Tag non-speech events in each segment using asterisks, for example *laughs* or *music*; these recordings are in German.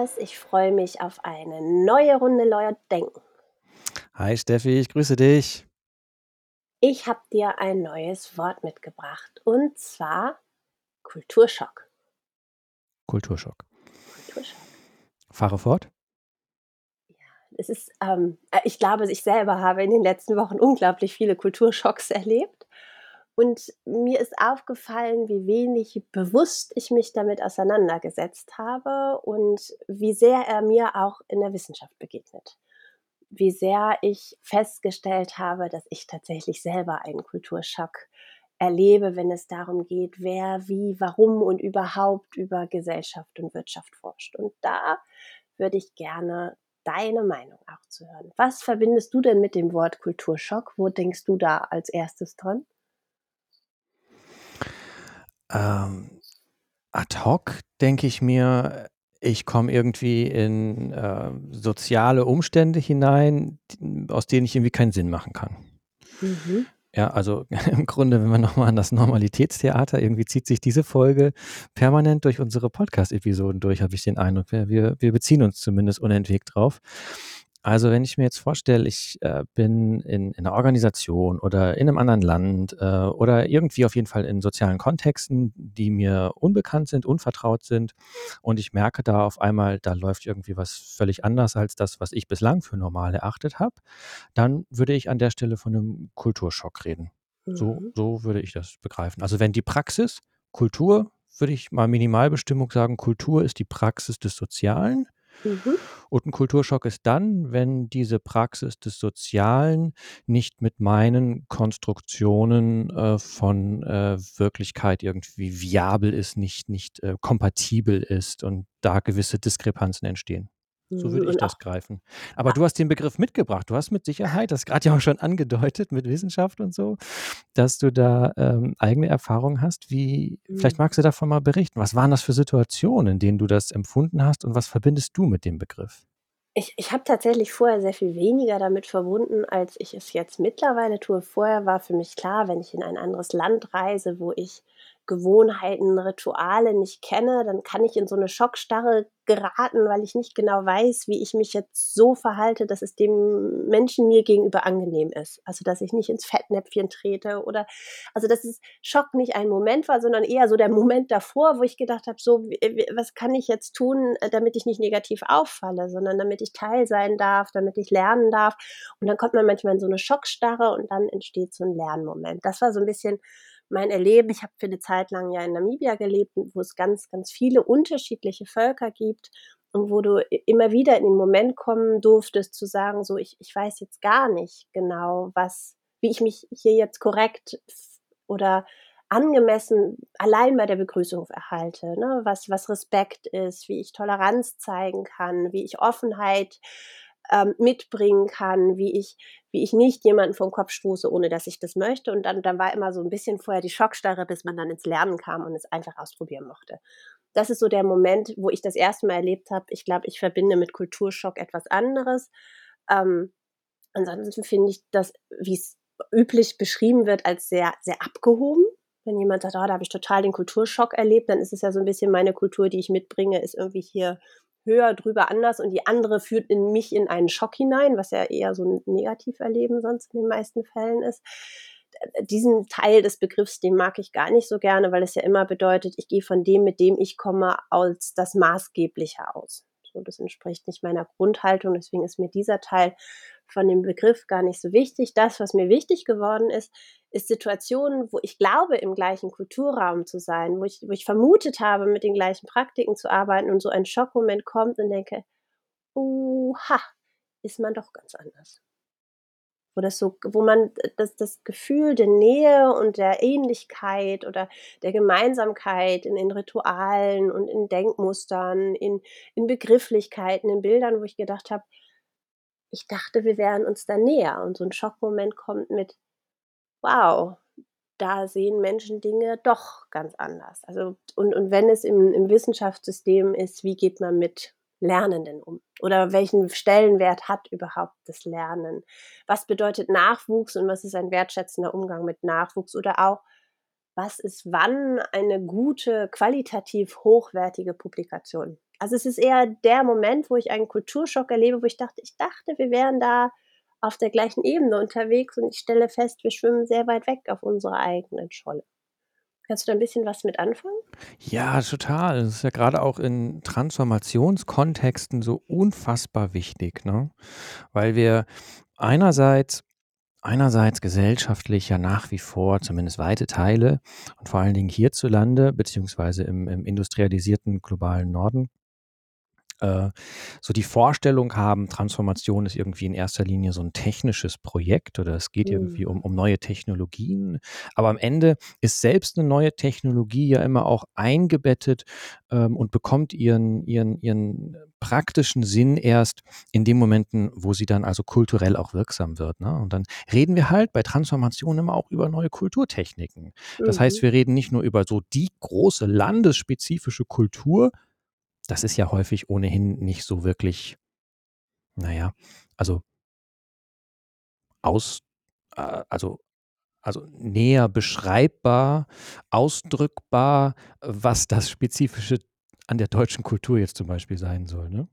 Lars. Ich freue mich auf eine neue Runde Laut Denken. Hi Steffi, ich grüße dich. Ich habe dir ein neues Wort mitgebracht und zwar Kulturschock. Kulturschock. Kulturschock. Fahre fort. Es ist, ähm, äh, ich glaube, ich selber habe in den letzten Wochen unglaublich viele Kulturschocks erlebt. Und mir ist aufgefallen, wie wenig bewusst ich mich damit auseinandergesetzt habe und wie sehr er mir auch in der Wissenschaft begegnet. Wie sehr ich festgestellt habe, dass ich tatsächlich selber einen Kulturschock erlebe, wenn es darum geht, wer, wie, warum und überhaupt über Gesellschaft und Wirtschaft forscht. Und da würde ich gerne deine Meinung auch zu hören. Was verbindest du denn mit dem Wort Kulturschock? Wo denkst du da als erstes dran? Ähm, ad hoc denke ich mir, ich komme irgendwie in äh, soziale Umstände hinein, aus denen ich irgendwie keinen Sinn machen kann. Mhm. Ja, also *laughs* im Grunde, wenn wir nochmal an das Normalitätstheater, irgendwie zieht sich diese Folge permanent durch unsere Podcast-Episoden durch, habe ich den Eindruck. Wir, wir beziehen uns zumindest unentwegt drauf. Also wenn ich mir jetzt vorstelle, ich äh, bin in, in, einer Organisation oder in einem anderen Land äh, oder irgendwie auf jeden Fall in sozialen Kontexten, die mir unbekannt sind, unvertraut sind und ich merke da auf einmal, da läuft irgendwie was völlig anders als das, was ich bislang für normal erachtet habe, dann würde ich an der Stelle von einem Kulturschock reden. Mhm. So, so würde ich das begreifen. Also wenn die Praxis, Kultur, würde ich mal Minimalbestimmung sagen, Kultur ist die Praxis des Sozialen Mhm. Und ein Kulturschock ist dann, wenn diese Praxis des Sozialen nicht mit meinen Konstruktionen äh, von äh, Wirklichkeit irgendwie viabel ist, nicht, nicht äh, kompatibel ist und da gewisse Diskrepanzen entstehen. So würde ich das greifen. Aber du hast den Begriff mitgebracht. Du hast mit Sicherheit, das gerade ja auch schon angedeutet mit Wissenschaft und so, dass du da ähm, eigene Erfahrungen hast. Wie, vielleicht magst du davon mal berichten. Was waren das für Situationen, in denen du das empfunden hast und was verbindest du mit dem Begriff? Ich, ich habe tatsächlich vorher sehr viel weniger damit verbunden, als ich es jetzt mittlerweile tue. Vorher war für mich klar, wenn ich in ein anderes Land reise, wo ich Gewohnheiten, Rituale nicht kenne, dann kann ich in so eine Schockstarre geraten, weil ich nicht genau weiß, wie ich mich jetzt so verhalte, dass es dem Menschen mir gegenüber angenehm ist. Also, dass ich nicht ins Fettnäpfchen trete oder, also, dass es Schock nicht ein Moment war, sondern eher so der Moment davor, wo ich gedacht habe, so, was kann ich jetzt tun, äh, damit ich nicht negativ auffalle, sondern damit ich Teil sein darf, damit ich lernen darf. Und dann kommt man manchmal in so eine Schockstarre und dann entsteht so ein Lernmoment. Das war so ein bisschen mein Erleben, ich habe für eine Zeit lang ja in Namibia gelebt, wo es ganz, ganz viele unterschiedliche Völker gibt und wo du immer wieder in den Moment kommen durftest zu sagen, so ich, ich weiß jetzt gar nicht genau, was, wie ich mich hier jetzt korrekt oder angemessen allein bei der Begrüßung erhalte, ne? was, was Respekt ist, wie ich Toleranz zeigen kann, wie ich Offenheit ähm, mitbringen kann, wie ich, wie ich nicht jemanden vom Kopf stoße, ohne dass ich das möchte. Und dann, dann war immer so ein bisschen vorher die Schockstarre, bis man dann ins Lernen kam und es einfach ausprobieren mochte. Das ist so der Moment, wo ich das erste Mal erlebt habe. Ich glaube, ich verbinde mit Kulturschock etwas anderes. Ähm, ansonsten finde ich das, wie es üblich beschrieben wird, als sehr, sehr abgehoben. Wenn jemand sagt, oh, da habe ich total den Kulturschock erlebt, dann ist es ja so ein bisschen meine Kultur, die ich mitbringe, ist irgendwie hier höher, drüber, anders und die andere führt in mich in einen Schock hinein, was ja eher so ein Negativerleben sonst in den meisten Fällen ist. Diesen Teil des Begriffs, den mag ich gar nicht so gerne, weil es ja immer bedeutet, ich gehe von dem, mit dem ich komme, als das Maßgebliche aus. So, das entspricht nicht meiner Grundhaltung, deswegen ist mir dieser Teil von dem Begriff gar nicht so wichtig. Das, was mir wichtig geworden ist, ist Situationen, wo ich glaube, im gleichen Kulturraum zu sein, wo ich, wo ich vermutet habe, mit den gleichen Praktiken zu arbeiten und so ein Schockmoment kommt und denke, oha, ist man doch ganz anders. Wo das so, wo man das, das Gefühl der Nähe und der Ähnlichkeit oder der Gemeinsamkeit in den Ritualen und in Denkmustern, in, in Begrifflichkeiten, in Bildern, wo ich gedacht habe, ich dachte, wir wären uns da näher. Und so ein Schockmoment kommt mit, wow, da sehen Menschen Dinge doch ganz anders. Also, und, und wenn es im, im Wissenschaftssystem ist, wie geht man mit Lernenden um? Oder welchen Stellenwert hat überhaupt das Lernen? Was bedeutet Nachwuchs und was ist ein wertschätzender Umgang mit Nachwuchs? Oder auch, was ist wann eine gute, qualitativ hochwertige Publikation? Also, es ist eher der Moment, wo ich einen Kulturschock erlebe, wo ich dachte ich dachte, wir wären da auf der gleichen Ebene unterwegs und ich stelle fest, wir schwimmen sehr weit weg auf unserer eigenen Scholle. Kannst du da 'n bisschen was mit anfangen? Ja, total. Das ist ja grade auch in Transformationskontexten so unfassbar wichtig, ne? Weil wir einerseits einerseits gesellschaftlich ja nach wie vor, zumindest weite Teile und vor allen Dingen hierzulande beziehungsweise im im industrialisierten globalen Norden äh, so die Vorstellung haben, Transformation ist irgendwie in erster Linie so 'n technisches Projekt oder es geht irgendwie Mhm. um um neue Technologien. Aber am Ende ist selbst 'ne neue Technologie ja immer auch eingebettet, ähm, und bekommt ihren ihren ihren praktischen Sinn erst in den Momenten, wo sie dann also kulturell auch wirksam wird, ne? Und dann reden wir halt bei Transformation immer auch über neue Kulturtechniken. Das heißt, Mhm. wir reden nicht nur über so die große landesspezifische Kultur. Das ist ja häufig ohnehin nicht so wirklich na ja, also aus äh, also also näher beschreibbar, ausdrückbar, was das Spezifische an der deutschen Kultur jetzt zum Beispiel sein soll, ne?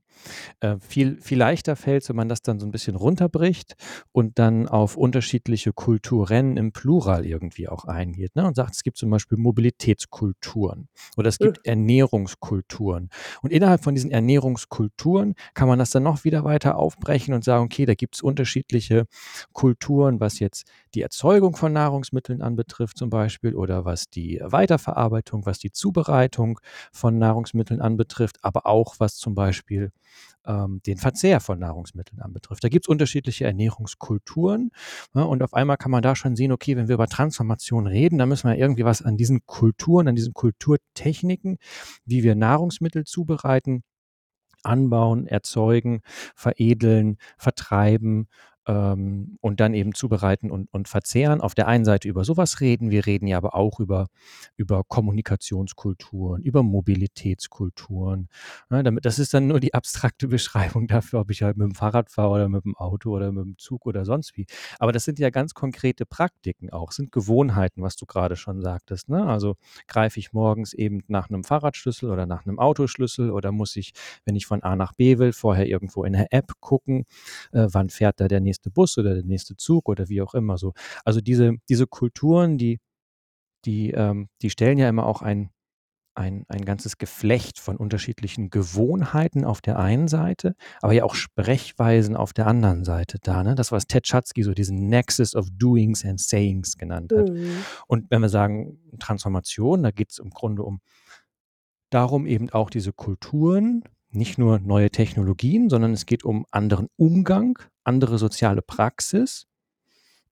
Äh, viel viel leichter fällt's, wenn man das dann so 'n bisschen runterbricht und dann auf unterschiedliche Kulturen im Plural irgendwie auch eingeht, ne, und sagt, es gibt zum Beispiel Mobilitätskulturen oder es gibt Mhm. Ernährungskulturen. Und innerhalb von diesen Ernährungskulturen kann man das dann noch wieder weiter aufbrechen und sagen: „Okay, da gibt's unterschiedliche Kulturen, was jetzt die Erzeugung von Nahrungsmitteln anbetrifft zum Beispiel oder was die Weiterverarbeitung, was die Zubereitung von Nahrungsmitteln anbetrifft, aber auch was zum Beispiel, ähm, den Verzehr von Nahrungsmitteln anbetrifft.“ Da gibt's unterschiedliche Ernährungskulturen, ne, und auf einmal kann man da schon sehen, okay, wenn wir über Transformation reden, dann müssen wir irgendwie was an diesen Kulturen, an diesen Kulturtechniken, wie wir Nahrungsmittel zubereiten, anbauen, erzeugen, veredeln, vertreiben, ähm, und dann eben zubereiten und und verzehren. Auf der einen Seite über so was reden. Wir reden ja aber auch über über Kommunikationskulturen, über Mobilitätskulturen, ne? Damit das ist dann nur die abstrakte Beschreibung dafür, ob ich halt mit'm Fahrrad fahre oder mit'm Auto oder mit'm Zug oder sonst wie. Aber das sind ja ganz konkrete Praktiken auch, sind Gewohnheiten, was du grade schon sagtest, ne? Also, greife ich morgens eben nach 'nem Fahrradschlüssel oder nach 'nem Autoschlüssel oder muss ich, wenn ich von A nach B will, vorher irgendwo in der App gucken, äh, wann fährt da der nächste Bus oder der nächste Zug oder wie auch immer so. Also, diese diese Kulturen, die die, ähm die stellen ja immer auch ein ein ein ganzes Geflecht von unterschiedlichen Gewohnheiten auf der einen Seite, aber ja auch Sprechweisen auf der anderen Seite dar, ne? Das, was Ted Schatzky so diesen „Nexus of Doings and Sayings“ genannt hat. Mhm. Und wenn wir sagen Transformation, da geht's im Grunde um darum, eben auch diese Kulturen, nicht nur neue Technologien, sondern es geht um anderen Umgang, andere soziale Praxis.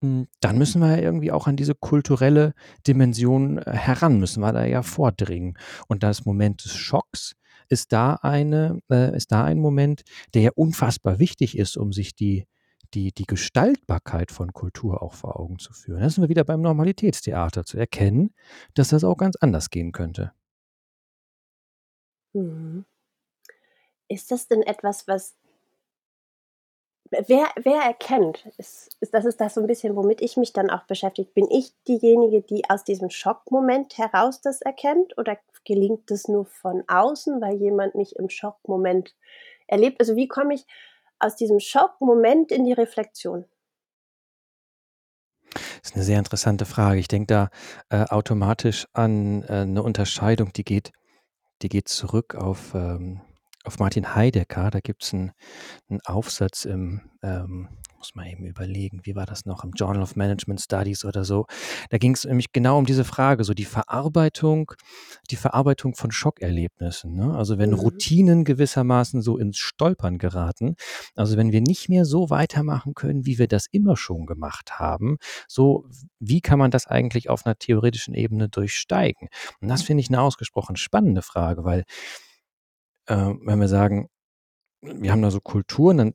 Hm, dann müssen wir ja irgendwie auch an diese kulturelle Dimension, äh, heran, müssen wir da ja vordringen. Und das Moment des Schocks ist da eine äh, ist da ein Moment, der ja unfassbar wichtig ist, um sich die die die Gestaltbarkeit von Kultur auch vor Augen zu führen. Da sind wir wieder beim Normalitätstheater, zu erkennen, dass das auch ganz anders gehen könnte. Mhm. Ist das denn etwas, was wer wer erkennt? Ist ist das ist das so 'n bisschen, womit ich mich dann auch beschäftige. Bin ich diejenige, die aus diesem Schockmoment heraus das erkennt oder gelingt das nur von außen, weil jemand mich im Schockmoment erlebt? Also, wie komme ich aus diesem Schockmoment in die Reflexion? Ist 'ne sehr interessante Frage. Ich denke da, äh, automatisch an, äh, 'ne Unterscheidung, die geht die geht zurück auf, ähm auf Martin Heidegger. Da gibt's 'n 'n Aufsatz im, ähm muss mal eben überlegen, wie war das noch? Im „Journal of Management Studies“ oder so. Da ging's nämlich genau um diese Frage, so die Verarbeitung die Verarbeitung von Schockerlebnissen, ne? Also, wenn Mhm. Routinen gewissermaßen so ins Stolpern geraten, also, wenn wir nicht mehr so weitermachen können, wie wir das immer schon gemacht haben, so wie kann man das eigentlich auf 'ner theoretischen Ebene durchsteigen? Und das finde ich 'ne ausgesprochen spannende Frage, weil äh, wenn wir sagen, wir haben da so Kulturen, dann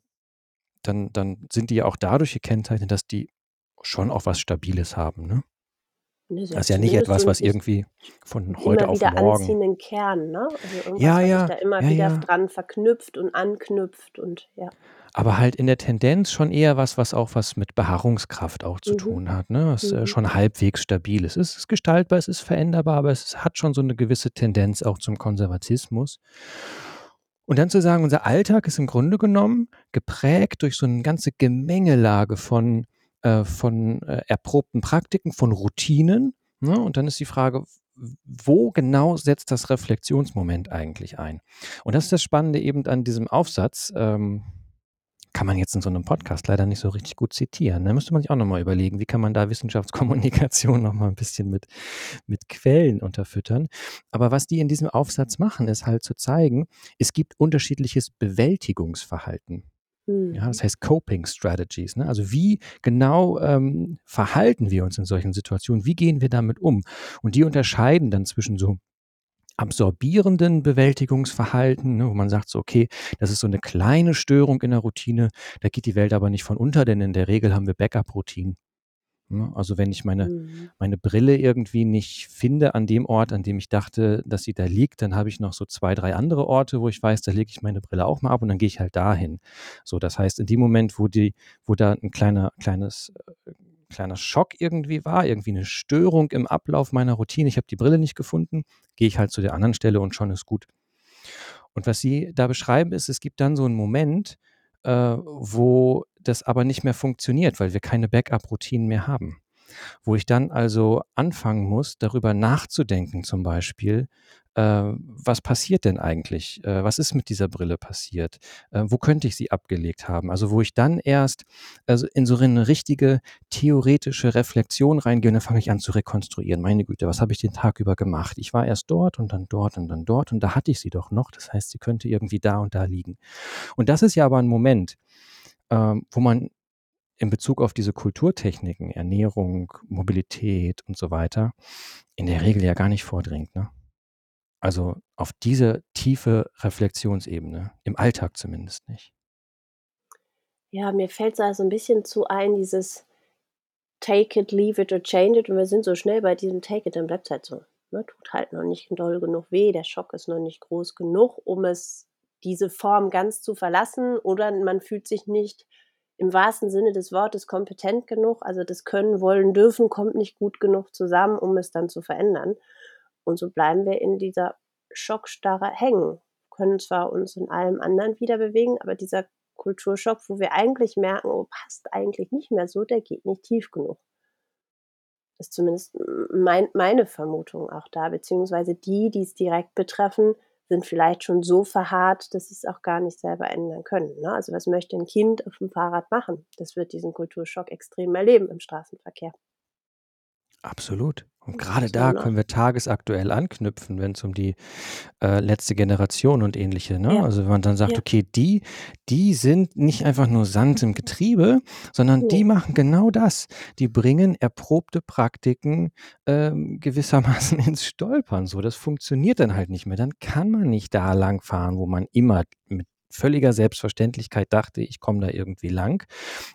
dann dann sind die ja auch dadurch gekennzeichnet, dass die schon auch was Stabiles haben, ne? Ne, Das ist ja nicht etwas, was irgendwie von heute immer auf wieder morgen anziehenden Kern, ne? Also, Ja, ja, da immer ja, wieder ja. dran verknüpft und anknüpft und ja. Aber halt in der Tendenz schon eher was, was auch was mit Beharrungskraft auch zu Mhm. tun hat, ne? Was, äh, Mhm. schon halbwegs stabil ist. Es ist gestaltbar, es ist veränderbar, aber es hat schon so 'ne gewisse Tendenz auch zum Konservatismus. Und dann zu sagen, unser Alltag ist im Grunde genommen geprägt durch so 'ne ganze Gemengelage von äh, von, äh, erprobten Praktiken, von Routinen, ne? Und dann ist die Frage, wo genau setzt das Reflexionsmoment eigentlich ein? Und das ist das Spannende eben an diesem Aufsatz, ähm, kann man jetzt in so 'nem Podcast leider nicht so richtig gut zitieren, ne? Müsste man sich auch noch mal überlegen, wie kann man da Wissenschaftskommunikation *laughs* noch mal 'n bisschen mit mit Quellen unterfüttern. Aber was die in diesem Aufsatz machen, ist halt zu zeigen, es gibt unterschiedliches Bewältigungsverhalten. Ja, Mhm. das heißt Coping Strategies, ne? Also, wie genau, ähm, verhalten wir uns in solchen Situationen? Wie gehen wir damit um? Und die unterscheiden dann zwischen so absorbierenden Bewältigungsverhalten, ne, wo man sagt so: „Okay, das ist so 'ne kleine Störung in der Routine, da geht die Welt aber nicht von unter, denn in der Regel haben wir Backup-Routinen.“ Ne? Also, wenn ich meine Mhm. meine Brille irgendwie nicht finde an dem Ort, an dem ich dachte, dass sie da liegt, dann habe ich noch so 2, 3 andere Orte, wo ich weiß, da lege ich meine Brille auch mal ab und dann gehe ich halt dahin. So, das heißt, in dem Moment, wo die wo da 'n kleiner kleines äh, kleiner Schock irgendwie war, irgendwie 'ne Störung im Ablauf meiner Routine, ich habe die Brille nicht gefunden, gehe ich halt zu der anderen Stelle und schon ist gut. Und was sie da beschreiben, ist, es gibt dann so 'n Moment, äh, wo das aber nicht mehr funktioniert, weil wir keine Backup-Routinen mehr haben. Wo ich dann also anfangen muss, darüber nachzudenken zum Beispiel, äh, was passiert denn eigentlich? Äh, was ist mit dieser Brille passiert? Äh, wo könnte ich sie abgelegt haben? Also, wo ich dann erst, also, in so 'ne richtige theoretische Reflexion reingehe und dann fange ich an zu rekonstruieren. Meine Güte, was habe ich den Tag über gemacht? Ich war erst dort und dann dort und dann dort und da hatte ich sie doch noch. Das heißt, sie könnte irgendwie da und da liegen. Und das ist ja aber 'n Moment, ähm, wo man in Bezug auf diese Kulturtechniken, Ernährung, Mobilität und so weiter, in der Regel ja gar nicht vordringt, ne? Also, auf diese tiefe Reflexionsebene, im Alltag zumindest nicht. Ja, mir fällt's da so 'n bisschen zu ein, dieses „Take it, leave it or change it“, und wir sind so schnell bei diesem „Take it“, dann bleibt's halt so, ne? Tut halt noch nicht doll genug weh, der Schock ist noch nicht groß genug, um es diese Form ganz zu verlassen oder man fühlt sich nicht im wahrsten Sinne des Wortes kompetent genug. Also, das Können, Wollen, Dürfen kommt nicht gut genug zusammen, um es dann zu verändern. Und so bleiben wir in dieser Schockstarre hängen, können zwar uns in allem anderen wieder bewegen, aber dieser Kulturschock, wo wir eigentlich merken: „Oh, passt eigentlich nicht mehr so, der geht nicht tief genug.“ Ist zumindest mein meine Vermutung auch da, beziehungsweise die, die's direkt betreffen, sind vielleicht schon so verharrt, dass sie's auch gar nicht selber ändern können, ne? Also, was möchte 'n Kind auf'm Fahrrad machen? Das wird diesen Kulturschock extrem erleben im Straßenverkehr. Absolut. Und so, da ne? können wir tagesaktuell anknüpfen, wenn's um die, äh, letzte Generation und Ähnliche, ne? Ja. Also, wenn man dann sagt: Ja. „Okay, die die sind nicht einfach nur Sand im Getriebe, sondern die Ne. machen genau das. Die bringen erprobte Praktiken, ähm, gewissermaßen *laughs* ins Stolpern, so. Das funktioniert dann halt nicht mehr. Dann kann man nicht da langfahren, wo man immer mit völliger Selbstverständlichkeit dachte, ich komme da irgendwie lang.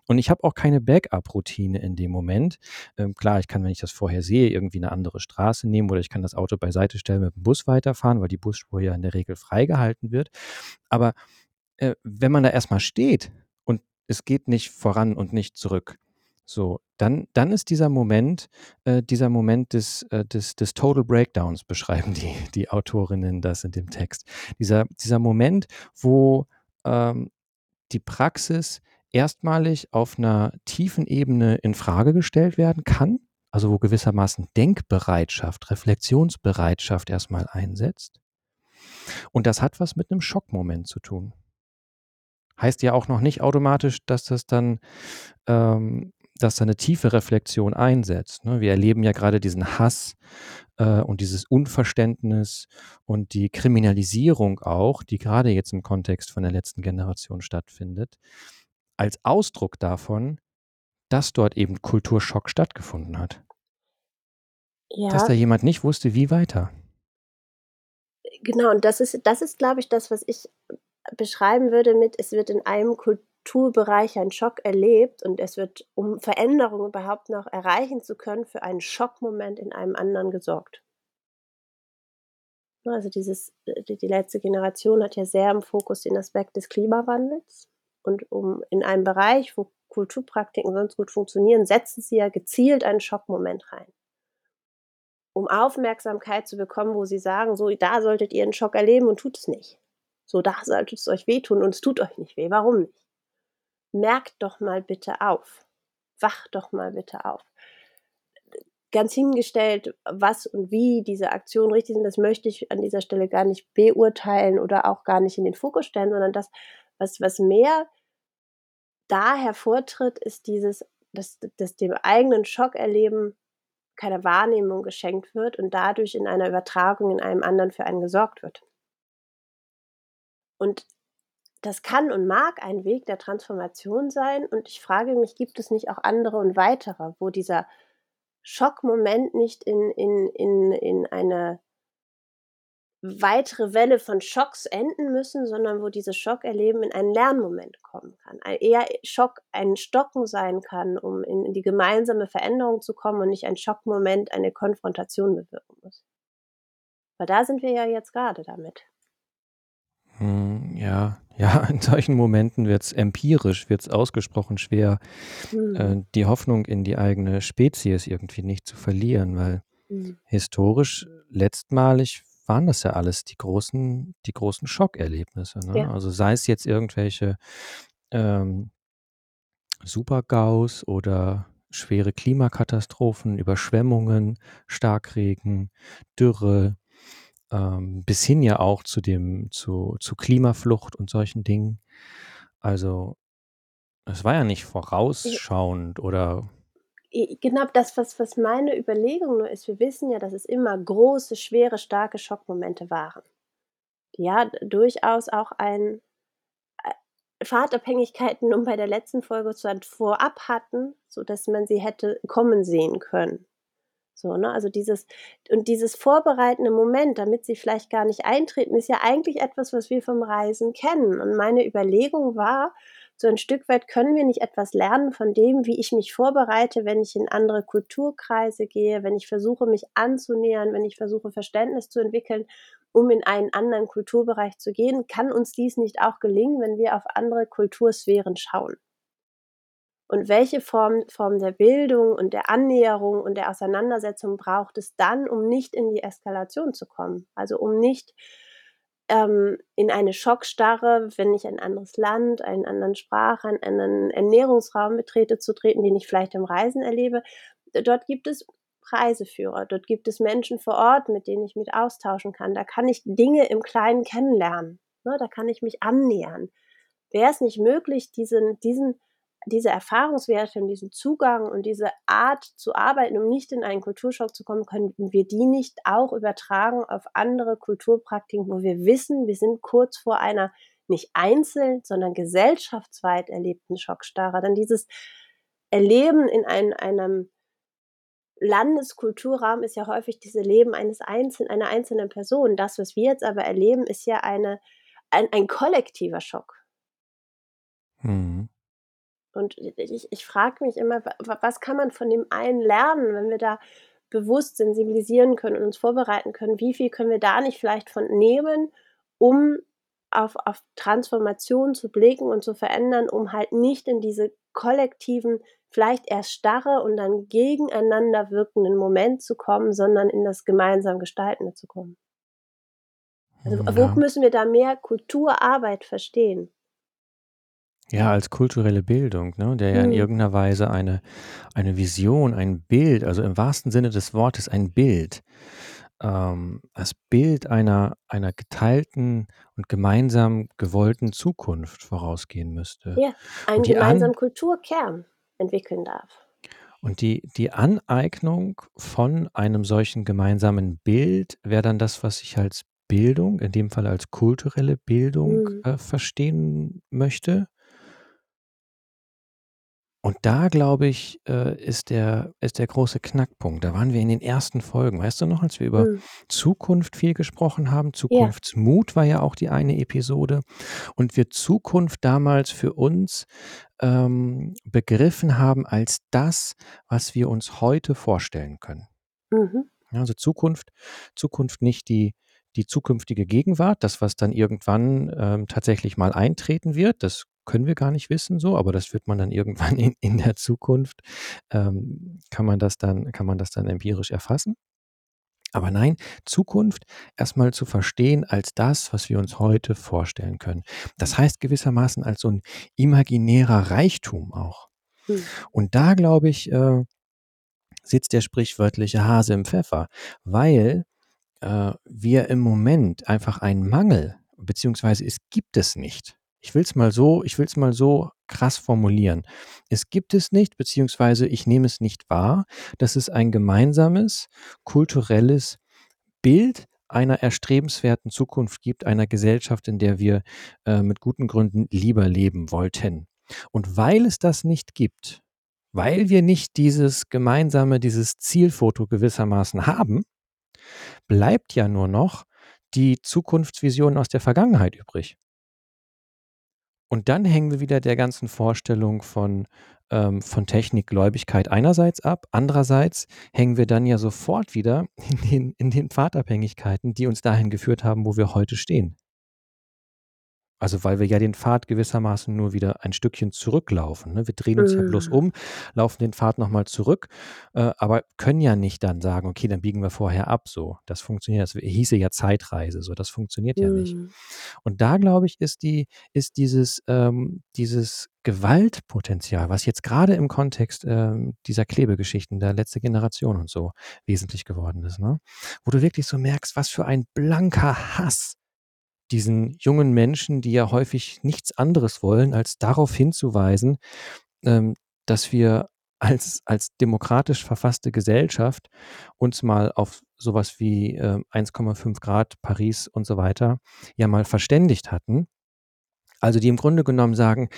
Und ich habe auch keine Backup-Routine in dem Moment. Ähm, klar, ich kann, wenn ich das vorher sehe, irgendwie 'ne andere Straße nehmen oder ich kann das Auto beiseite stellen, mit'm Bus weiterfahren, weil die Busspur ja in der Regel freigehalten wird. Aber, äh, wenn man da erst mal steht und es geht nicht voran und nicht zurück, so, dann dann ist dieser Moment äh, dieser Moment des äh, des des Total Breakdowns *laughs* beschreiben die die Autorinnen das in dem Text. Dieser dieser Moment, wo, ähm, die Praxis erstmalig auf 'ner tiefen Ebene infrage gestellt werden kann, also, wo gewissermaßen Denkbereitschaft, Reflexionsbereitschaft erst mal einsetzt. Und das hat was mit 'nem Schockmoment zu tun. Heißt ja auch noch nicht automatisch, dass das dann ähm, dass da 'ne tiefe Reflexion einsetzt, ne? Wir erleben ja grade diesen Hass, äh, und dieses Unverständnis und die Kriminalisierung auch, die grade jetzt im Kontext von der letzten Generation stattfindet, als Ausdruck davon, dass dort eben Kulturschock stattgefunden hat. Dass da Ja. jemand nicht wusste, wie weiter. Genau, und das ist das ist, glaube ich, das, was ich beschreiben würde mit: „Es wird in einem Kulturbereich ein Schock erlebt und es wird, um Veränderung überhaupt noch erreichen zu können, für einen Schockmoment in einem anderen gesorgt. Also dieses die die letzte Generation hat ja sehr im Fokus den Aspekt des Klimawandels. Und um in einem Bereich, wo Kulturpraktiken sonst gut funktionieren, setzen sie ja gezielt einen Schockmoment rein. Um Aufmerksamkeit zu bekommen, wo sie sagen: „So, da solltet ihr einen Schock erleben und tut es nicht. So, da solltet es euch wehtun und es tut euch nicht weh. Warum nicht? Merkt doch mal bitte auf. Wacht doch mal bitte auf.“ Ganz hingestellt, was und wie diese Aktionen richtig sind, das möchte ich an dieser Stelle gar nicht beurteilen oder auch gar nicht in den Fokus stellen, sondern das, was was mehr da hervortritt, ist dieses, dass dass dem eigenen Schockerleben keine Wahrnehmung geschenkt wird und dadurch in einer Übertragung in einem anderen für einen gesorgt wird. Und das kann und mag ein Weg der Transformation sein und ich frage mich, gibt es nicht auch andere und weitere, wo dieser Schockmoment nicht in in in in eine weitere Welle von Schocks enden müssen, sondern wo dieses Schockerleben in einen Lernmoment kommen kann. Ein eher Schock ein Stocken sein kann, um in in die gemeinsame Veränderung zu kommen und nicht ein Schockmoment eine Konfrontation bewirken muss. Weil da sind wir ja jetzt grade damit. Hm, ja, ja, *laughs* in solchen Momenten wird's empirisch wird's ausgesprochen schwer, Mhm. äh, die Hoffnung in die eigene Spezies irgendwie nicht zu verlieren, weil Mhm. historisch letztmalig waren das ja alles die großen die großen Schockerlebnisse, ne? Ja. Also, sei es jetzt irgendwelche, ähm Super-GAUs oder schwere Klimakatastrophen, Überschwemmungen, Starkregen, Dürre, ähm, bis hin ja auch zu dem zu zu Klimaflucht und solchen Dingen. Also, es war ja nicht vorausschauend oder genau das, was was meine Überlegung nur ist, wir wissen ja, dass es immer große, schwere, starke Schockmomente waren, die ja durchaus auch ein äh, Pfadabhängigkeiten, um bei der letzten Folge zu vorab hatten, sodass man sie hätte kommen sehen können. So, ne? Also, dieses und dieses vorbereitende Moment, damit sie vielleicht gar nicht eintreten, ist ja eigentlich etwas, was wir vom Reisen kennen. Und meine Überlegung war, so 'n Stück weit können wir nicht etwas lernen von dem, wie ich mich vorbereite, wenn ich in andere Kulturkreise gehe, wenn ich versuche, mich anzunähern, wenn ich versuche, Verständnis zu entwickeln, um in einen anderen Kulturbereich zu gehen. Kann uns dies nicht auch gelingen, wenn wir auf andere Kultursphären schauen? Und welche Form Form der Bildung und der Annäherung und der Auseinandersetzung braucht es dann, um nicht in die Eskalation zu kommen? Also, um nicht, ähm, in eine Schockstarre, wenn ich ein anderes Land, einen anderen Sprache einen anderen Ernährungsraum betrete, zu treten, den ich vielleicht im Reisen erlebe. Dort gibt es Reiseführer, dort gibt es Menschen vor Ort, mit denen ich mich austauschen kann. Da kann ich Dinge im Kleinen kennenlernen, ne? Da kann ich mich annähern. Wäre es nicht möglich, diesen diesen diese Erfahrungswerte und diesen Zugang und diese Art zu arbeiten, um nicht in einen Kulturschock zu kommen, könnten wir die nicht auch übertragen auf andere Kulturpraktiken, wo wir wissen, wir sind kurz vor einer nicht einzeln, sondern gesellschaftsweit erlebten Schockstarre. Denn dieses Erleben in ein einem Landeskulturraum ist ja häufig diese Leben eines einzeln einer einzelnen Person. Das, was wir jetzt aber erleben, ist ja eine ein ein kollektiver Schock. Mhm. Und ich ich frage mich immer, wa wa was kann man von dem einen lernen, wenn wir da bewusst sensibilisieren können und uns vorbereiten können? Wie viel können wir da nicht vielleicht von nehmen, um auf auf Transformation zu blicken und zu verändern, um halt nicht in diese kollektiven, vielleicht erst starre und dann gegeneinander wirkenden Moment zu kommen, sondern in das gemeinsam Gestaltende zu kommen? Also, Hm, wo ja. müssen wir da mehr Kulturarbeit verstehen? Ja, als kulturelle Bildung, ne, der ja in Mhm. irgend 'ner Weise eine eine Vision, ein Bild, also im wahrsten Sinne des Wortes ein Bild ähm, das Bild einer einer geteilten und gemeinsam gewollten Zukunft vorausgehen müsste. Ja, einen An gemeinsamen Kulturkern entwickeln darf. und die die Aneignung von einem solchen gemeinsamen Bild wäre dann das, was ich als Bildung, in dem Fall als kulturelle Bildung, Mhm. äh, verstehen möchte? Und da glaube ich, äh, ist der ist der große Knackpunkt. Da waren wir in den ersten Folgen. Weißt du noch, als wir über Mhm. Zukunft viel gesprochen haben? Ja. Zukunftsmut war ja auch die eine Episode und wir Zukunft damals für uns, ähm, begriffen haben als das, was wir uns heute vorstellen können. Mhm. Ja, also Zukunft Zukunft nicht die die zukünftige Gegenwart, das, was dann irgendwann, ähm, tatsächlich mal eintreten wird. Das können wir gar nicht wissen so, aber das wird man dann irgendwann in in der Zukunft ähm, kann man das dann kann man das dann empirisch erfassen. Aber nein, Zukunft erst mal zu verstehen als das, was wir uns heute vorstellen können. Das heißt gewissermaßen als so 'n imaginärer Reichtum auch. Mhm. Und da glaube ich, äh, sitzt der sprichwörtliche Hase im Pfeffer, weil, äh, wir im Moment einfach einen Mangel beziehungsweise es gibt es nicht. Ich will's mal so ich will's mal so krass formulieren. Es gibt es nicht, beziehungsweise ich nehme es nicht wahr, dass es ein gemeinsames kulturelles Bild einer erstrebenswerten Zukunft gibt, einer Gesellschaft, in der wir, äh, mit guten Gründen lieber leben wollten. Und weil es das nicht gibt, weil wir nicht dieses gemeinsame dieses Zielfoto gewissermaßen haben bleibt ja nur noch die Zukunftsvision aus der Vergangenheit übrig. Und dann hängen wir wieder der ganzen Vorstellung von ähm, von Technikgläubigkeit einerseits ab. Andererseits hängen wir dann ja sofort wieder in den in den Pfadabhängigkeiten, die uns dahin geführt haben, wo wir heute stehen. Also, weil wir ja den Pfad gewissermaßen nur wieder ein Stückchen zurücklaufen, ne? Wir drehen uns ja bloß Mhm. um, laufen den Pfad noch mal zurück, äh, aber können ja nicht dann sagen: „Okay, dann biegen wir vorher ab“, so. Das funktioniert das hieße ja Zeitreise, so, das funktioniert ja nicht. Mhm. Und da glaube ich, ist die ist dieses ähm, dieses Gewaltpotenzial, was jetzt grade im Kontext, ähm, dieser Klebe-Geschichten der Letzte Generation und so wesentlich geworden ist, ne? Wo du wirklich so merkst, was für ein blanker Hass diesen jungen Menschen, die ja häufig nichts anderes wollen, als darauf hinzuweisen, ähm, dass wir als als demokratisch verfasste Gesellschaft uns mal auf so was wie, ähm, 1,5 Grad Paris und so weiter ja mal verständigt hatten. Also, die im Grunde genommen sagen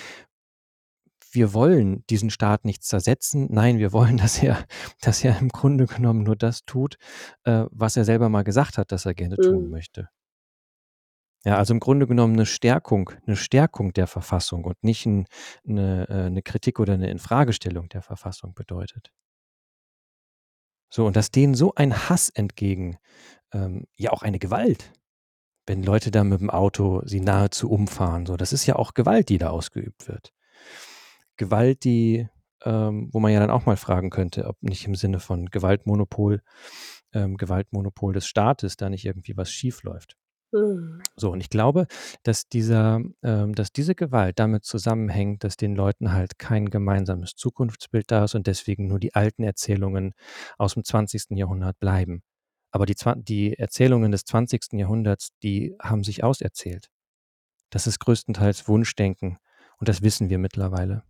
wir wollen diesen Staat nicht zersetzen. Nein, wir wollen, dass er *laughs* dass er im Grunde genommen nur das tut, äh, was er selber mal gesagt hat, dass er gerne tun Mhm. möchte. Ja, also im Grunde genommen 'ne Stärkung 'ne Stärkung der Verfassung und nicht 'n 'ne äh, 'ne Kritik oder 'ne Infragestellung der Verfassung bedeutet. So, und dass denen so ein Hass entgegen ähm, ja auch eine Gewalt, wenn Leute da mit'm Auto sie nahezu umfahren, so, das ist ja auch Gewalt, die da ausgeübt wird. Gewalt, die ähm, wo man ja dann auch mal fragen könnte, ob nicht im Sinne von Gewaltmonopol ähm, Gewaltmonopol des Staates da nicht irgendwie was schiefläuft. Mhm. So, und ich glaube, dass dieser ähm, dass diese Gewalt damit zusammenhängt, dass den Leuten halt kein gemeinsames Zukunftsbild da ist und deswegen nur die alten Erzählungen aus'm 20. Jahrhundert bleiben. Aber die die Erzählungen des 20. Jahrhunderts, die haben sich auserzählt. Das ist größtenteils Wunschdenken und das wissen wir mittlerweile.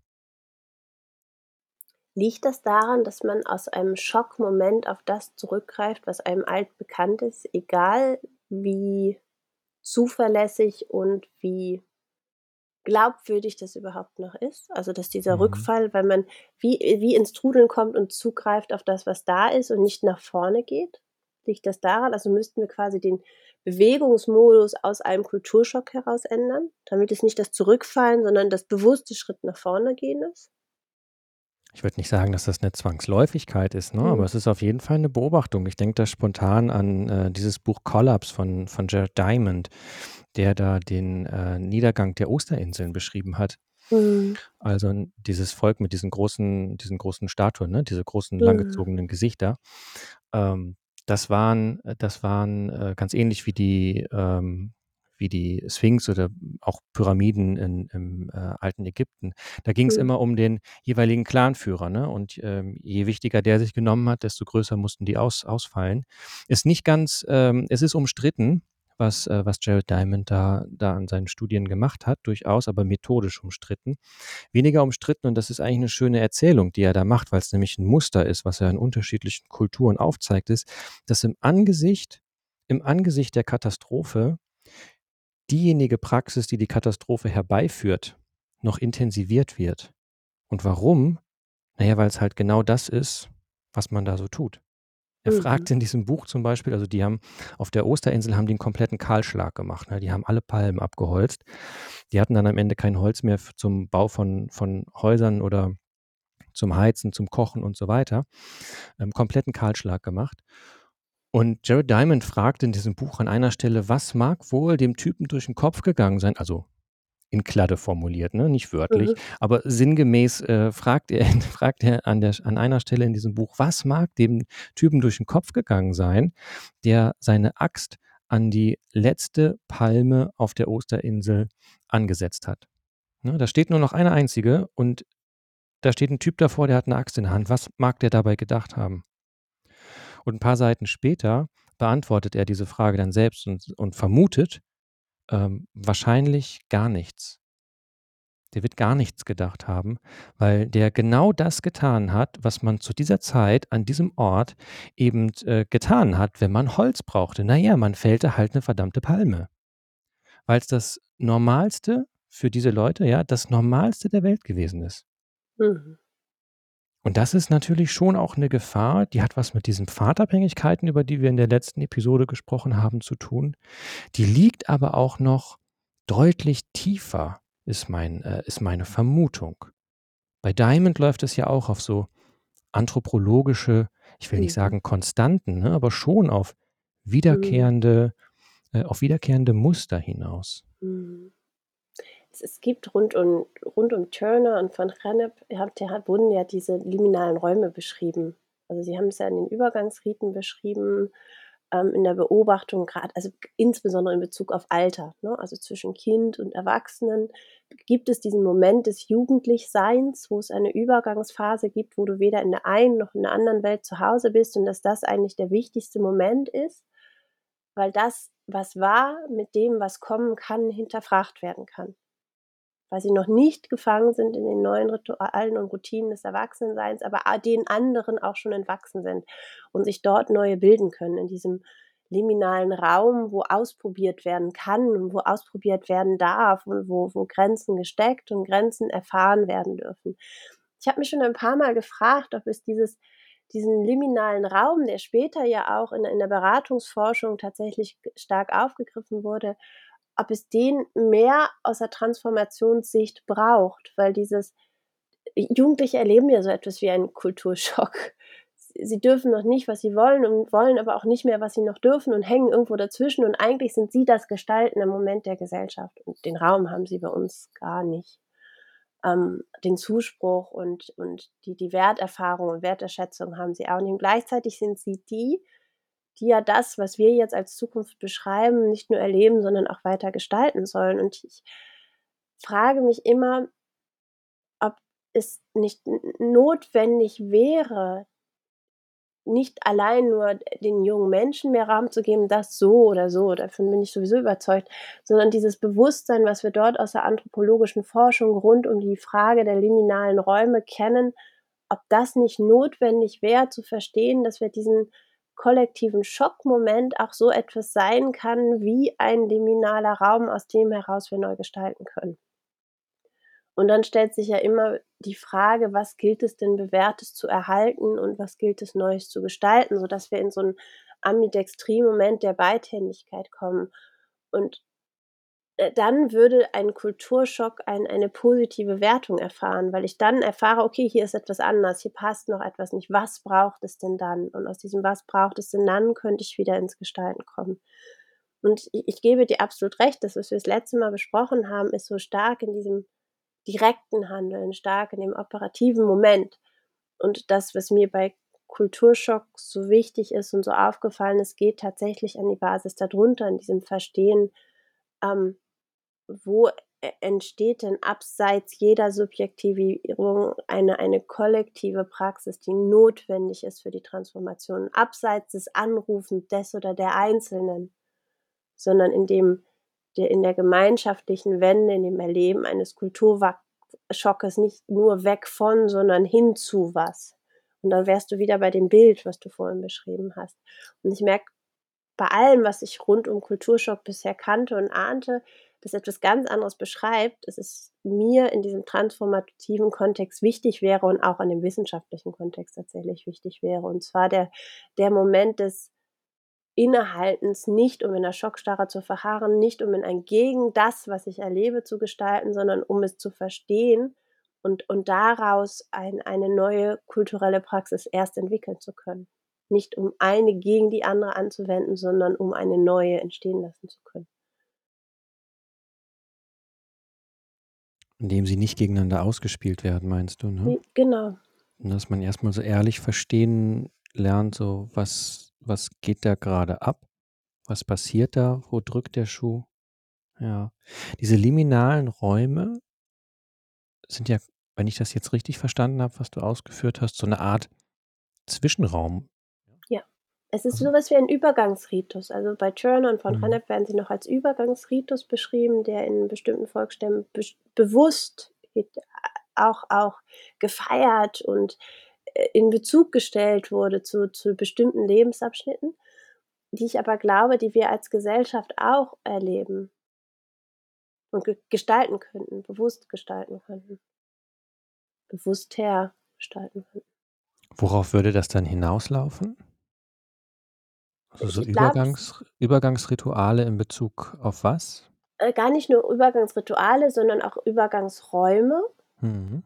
Liegt das daran, dass man aus einem Schockmoment auf das zurückgreift, was einem altbekannt ist, egal wie zuverlässig und wie glaubwürdig das überhaupt noch ist? Also, dass dieser Mhm. Rückfall, weil man wie wie ins Trudeln kommt und zugreift auf das, was da ist und nicht nach vorne geht? Liegt das daran? Also, müssten wir quasi den Bewegungsmodus aus einem Kulturschock heraus ändern, damit es nicht das Zurückfallen, sondern das bewusste Schritt nach vorne gehen ist? Ich würde nicht sagen, dass das 'ne Zwangsläufigkeit ist, ne, aber Mhm. es ist auf jeden Fall 'ne Beobachtung. Ich denke da spontan an, äh, dieses Buch „Kollaps“ von von Jared Diamond, der da den, äh, Niedergang der Osterinseln beschrieben hat. Mhm. Also, dieses Volk mit diesen großen diesen großen Statuen, ne, diese großen Mhm. langgezogenen Gesichter. Ähm, das waren äh, das waren, äh, ganz ähnlich wie die ähm, wie die Sphinx oder auch Pyramiden in im, äh, alten Ägypten. Da ging's Mhm. immer um den jeweiligen Clanführer, ne, und, ähm, je wichtiger der sich genommen hat, desto größer mussten die aus ausfallen. Ist nicht ganz ähm, es ist umstritten, was äh, was Jared Diamond da da an seinen Studien gemacht hat, durchaus, aber methodisch umstritten. Weniger umstritten und das ist eigentlich 'ne schöne Erzählung, die er da macht, weil's nämlich 'n Muster ist, was er in unterschiedlichen Kulturen aufzeigt, ist, dass im Angesicht im Angesicht der Katastrophe diejenige Praxis, die die Katastrophe herbeiführt, noch intensiviert wird. Und warum? Naja, weil es halt genau das ist, was man da so tut. Er Mhm. fragt in diesem Buch zum Beispiel also, die haben auf der Osterinsel haben die 'n kompletten Kahlschlag gemacht, ne? Die haben alle Palmen abgeholzt. Die hatten dann am Ende kein Holz mehr zum Bau von von Häusern oder zum Heizen, zum Kochen und so weiter. Ähm, kompletten Kahlschlag gemacht. Und Jared Diamond fragt in diesem Buch an einer Stelle: „Was mag wohl dem Typen durch 'n Kopf gegangen sein?“ Also, in Kladde formuliert, ne, nicht wörtlich, Mhm. aber sinngemäß, äh, fragt er *laughs* fragt er an der an einer Stelle in diesem Buch: „Was mag dem Typen durch 'n Kopf gegangen sein, der seine Axt an die letzte Palme auf der Osterinsel angesetzt hat?“ Ne, da steht nur noch eine einzige und da steht 'n Typ davor, der hat 'ne Axt in der Hand. Was mag der dabei gedacht haben? Und 'n paar Seiten später beantwortet er diese Frage dann selbst und und vermutet, ähm, wahrscheinlich gar nichts. Der wird gar nichts gedacht haben, weil der genau das getan hat, was man zu dieser Zeit an diesem Ort eben, äh, getan hat, wenn man Holz brauchte. Na ja, man fällte halt 'ne verdammte Palme. Weil's das Normalste für diese Leute ja, das Normalste der Welt gewesen ist. Mhm. Und das ist natürlich schon auch 'ne Gefahr, die hat was mit diesen Pfadabhängigkeiten, über die wir in der letzten Episode gesprochen haben, zu tun. Die liegt aber auch noch deutlich tiefer, ist mein äh, ist meine Vermutung. Bei Diamond läuft es ja auch auf so anthropologische ich will nicht Mhm. sagen Konstanten, ne, aber schon auf Mhm. wiederkehrende äh, auf wiederkehrende Muster hinaus. Mhm. Es es gibt rund um rund um Turner und von hat wurden ja diese liminalen Räume beschrieben. Also, sie haben's ja in den Übergangsriten beschrieben, ähm, in der Beobachtung, grad also, insbesondere in Bezug auf Alter, ne? Also, zwischen Kind und Erwachsenen gibt es diesen Moment des Jugendlichseins, wo es eine Übergangsphase gibt, wo du weder in der einen noch in der anderen Welt zu Hause bist und dass das eigentlich der wichtigste Moment ist, weil das, was war, mit dem, was kommen kann, hinterfragt werden kann. Weil sie noch nicht gefangen sind in den neuen Ritualen und Routinen des Erwachsenseins, aber den anderen auch schon entwachsen sind und sich dort neue bilden können in diesem liminalen Raum, wo ausprobiert werden kann und wo ausprobiert werden darf und wo wo Grenzen gesteckt und Grenzen erfahren werden dürfen. Ich habe mich schon ein paarmal gefragt, ob es dieses diesen liminalen Raum, der später ja auch in der in der Beratungsforschung tatsächlich stark aufgegriffen wurde, ob es den mehr aus der Transformationssicht braucht, weil dieses Jugendliche erleben ja so etwas wie einen Kulturschock. Sie dürfen noch nicht, was sie wollen und wollen aber auch nicht mehr, was sie noch dürfen und hängen irgendwo dazwischen und eigentlich sind sie das gestaltende Moment der Gesellschaft und den Raum haben sie bei uns gar nicht. Ähm, den Zuspruch und und die die Werterfahrung und Wertschätzung haben sie auch nicht und gleichzeitig sind sie die, die ja das, was wir jetzt als Zukunft beschreiben, nicht nur erleben, sondern auch weiter gestalten sollen. Und ich frage mich immer ob es nicht notwendig wäre nicht allein nur den jungen Menschen mehr Raum zu geben, das so oder so, davon bin ich sowieso überzeugt, sondern dieses Bewusstsein, was wir dort aus der anthropologischen Forschung rund um die Frage der liminalen Räume kennen, ob das nicht notwendig wäre zu verstehen, dass wir diesen kollektiven Schockmoment auch so etwas sein kann wie ein liminaler Raum, aus dem heraus wir neu gestalten können. Und dann stellt sich ja immer die Frage: „Was gilt es denn Bewährtes zu erhalten und was gilt es Neues zu gestalten?“, sodass wir in so 'n Ambidextrie-Moment der Beidhändigkeit kommen. Und, dann würde ein Kulturschock ein eine positive Wertung erfahren, weil ich dann erfahre: „Okay, hier ist etwas anders, hier passt noch etwas nicht. Was braucht es denn dann?“ Und aus diesem „Was braucht es denn dann?“ könnte ich wieder ins Gestalten kommen. Und i ich gebe dir absolut recht, das, was wir das letzte Mal besprochen haben, ist so stark in diesem direkten Handeln, stark in dem operativen Moment. Und das, was mir bei Kulturschocks so wichtig ist und so aufgefallen ist, geht tatsächlich an die Basis da drunter, in diesem Verstehen, ähm, wo e entsteht denn abseits jeder Subjektivierung eine eine kollektive Praxis, die notwendig ist für die Transformation, abseits des Anrufens des oder der Einzelnen, sondern in dem der in der gemeinschaftlichen Wende, in dem Erleben eines Kulturwack Schockes nicht nur weg von, sondern hin zu was. Und dann wärst du wieder bei dem Bild, was du vorhin beschrieben hast. Und ich merke bei allem, was ich rund um Kulturschock bisher kannte und ahnte, das etwas ganz anderes beschreibt, dass es mir in diesem transformativen Kontext wichtig wäre und auch an dem wissenschaftlichen Kontext tatsächlich wichtig wäre. Und zwar der, der Moment des Innehaltens, nicht um in der Schockstarre zu verharren, nicht um in ein gegen das, was ich erlebe, zu gestalten, sondern um es zu verstehen und, und daraus ein, eine neue kulturelle Praxis erst entwickeln zu können. Nicht um eine gegen die andere anzuwenden, sondern um eine neue entstehen lassen zu können. Indem sie nicht gegeneinander ausgespielt werden, meinst du, ne? Genau. Und dass man erstmal so ehrlich verstehen lernt, so was was geht da gerade ab? Was passiert da? Wo drückt der Schuh? Ja. Diese liminalen Räume sind ja, wenn ich das jetzt richtig verstanden habe, was du ausgeführt hast, so eine Art Zwischenraum. Es ist also, was wie ein Übergangsritus. Also bei Turner und von mhm. Hennep werden sie noch als Übergangsritus beschrieben, der in bestimmten Volksstämmen be bewusst auch, auch gefeiert und in Bezug gestellt wurde zu, zu bestimmten Lebensabschnitten, die ich aber glaube, die wir als Gesellschaft auch erleben und ge gestalten könnten, bewusst gestalten könnten, bewusster gestalten könnten. Worauf würde das dann hinauslaufen? Also so Übergangs, Übergangsrituale in Bezug auf was? Äh, gar nicht nur Übergangsrituale, sondern auch Übergangsräume. Mhm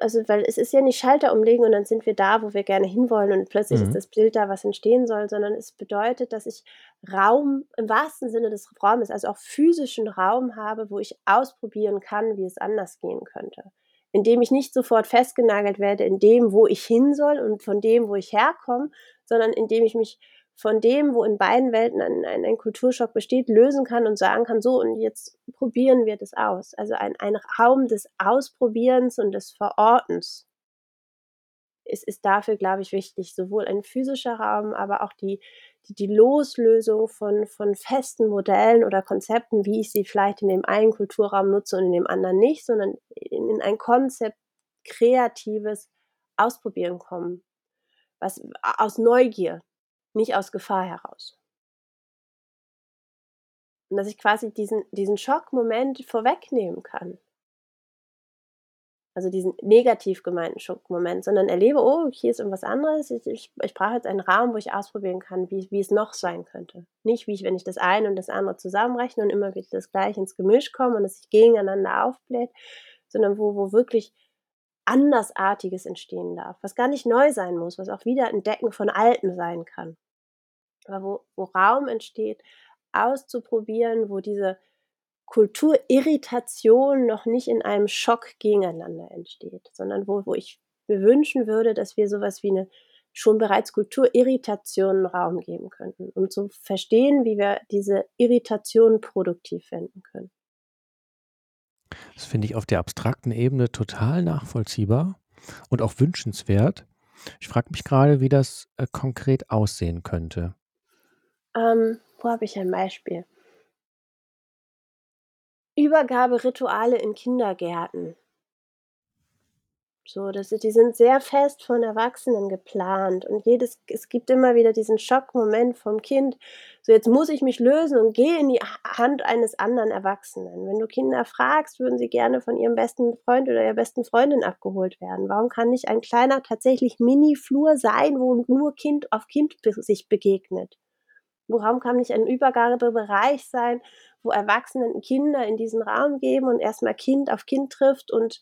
also weil es ist ja nicht Schalter umlegen und dann sind wir da, wo wir gerne hinwollen und plötzlich mhm. ist das Bild da, was entstehen soll, sondern es bedeutet, dass ich Raum im wahrsten Sinne des Raumes, also auch physischen Raum habe, wo ich ausprobieren kann, wie es anders gehen könnte. Indem ich nicht sofort festgenagelt werde in dem, wo ich hin soll und von dem, wo ich herkomme, sondern indem ich mich von dem, wo in beiden Welten ein, ein, ein, Kulturschock besteht, lösen kann und sagen kann, so und jetzt probieren wir das aus. Also ein, ein Raum des Ausprobierens und des Verortens ist, ist dafür, glaube ich, wichtig. Sowohl ein physischer Raum, aber auch die, die, die Loslösung von, von festen Modellen oder Konzepten, wie ich sie vielleicht in dem einen Kulturraum nutze und in dem anderen nicht, sondern in, in ein Konzept kreatives Ausprobieren kommen. Was aus Neugier, nicht aus Gefahr heraus. Und dass ich quasi diesen, diesen Schockmoment vorwegnehmen kann. Also diesen negativ gemeinten Schockmoment, sondern erlebe, oh, hier ist irgendwas anderes. Ich, ich, ich brauche jetzt einen Raum, wo ich ausprobieren kann, wie, wie es noch sein könnte. Nicht wie ich, wenn ich das eine und das andere zusammenrechne und immer wieder das gleiche ins Gemisch komme und es sich gegeneinander aufbläht, sondern wo, wo wirklich Andersartiges entstehen darf, was gar nicht neu sein muss, was auch wieder Entdecken von Alten sein kann. Aber wo, wo Raum entsteht, auszuprobieren, wo diese Kulturirritation noch nicht in einem Schock gegeneinander entsteht, sondern wo, wo ich mir wünschen würde, dass wir sowas wie eine schon bereits Kulturirritation Raum geben könnten, um zu verstehen, wie wir diese Irritation produktiv wenden können. Das finde ich auf der abstrakten Ebene total nachvollziehbar und auch wünschenswert. Ich frage mich gerade, wie das äh, konkret aussehen könnte. Ähm, wo habe ich ein Beispiel? Übergaberituale in Kindergärten. So, das die sind sehr fest von Erwachsenen geplant und jedes es gibt immer wieder diesen Schockmoment vom Kind. So, jetzt muss ich mich lösen und gehe in die Hand eines anderen Erwachsenen. Wenn du Kinder fragst, würden sie gerne von ihrem besten Freund oder ihrer besten Freundin abgeholt werden. Warum kann nicht ein kleiner tatsächlich Mini-Flur sein, wo nur Kind auf Kind sich begegnet? Warum kann nicht ein Übergabebereich sein, wo Erwachsene Kinder in diesen Raum geben und erstmal Kind auf Kind trifft und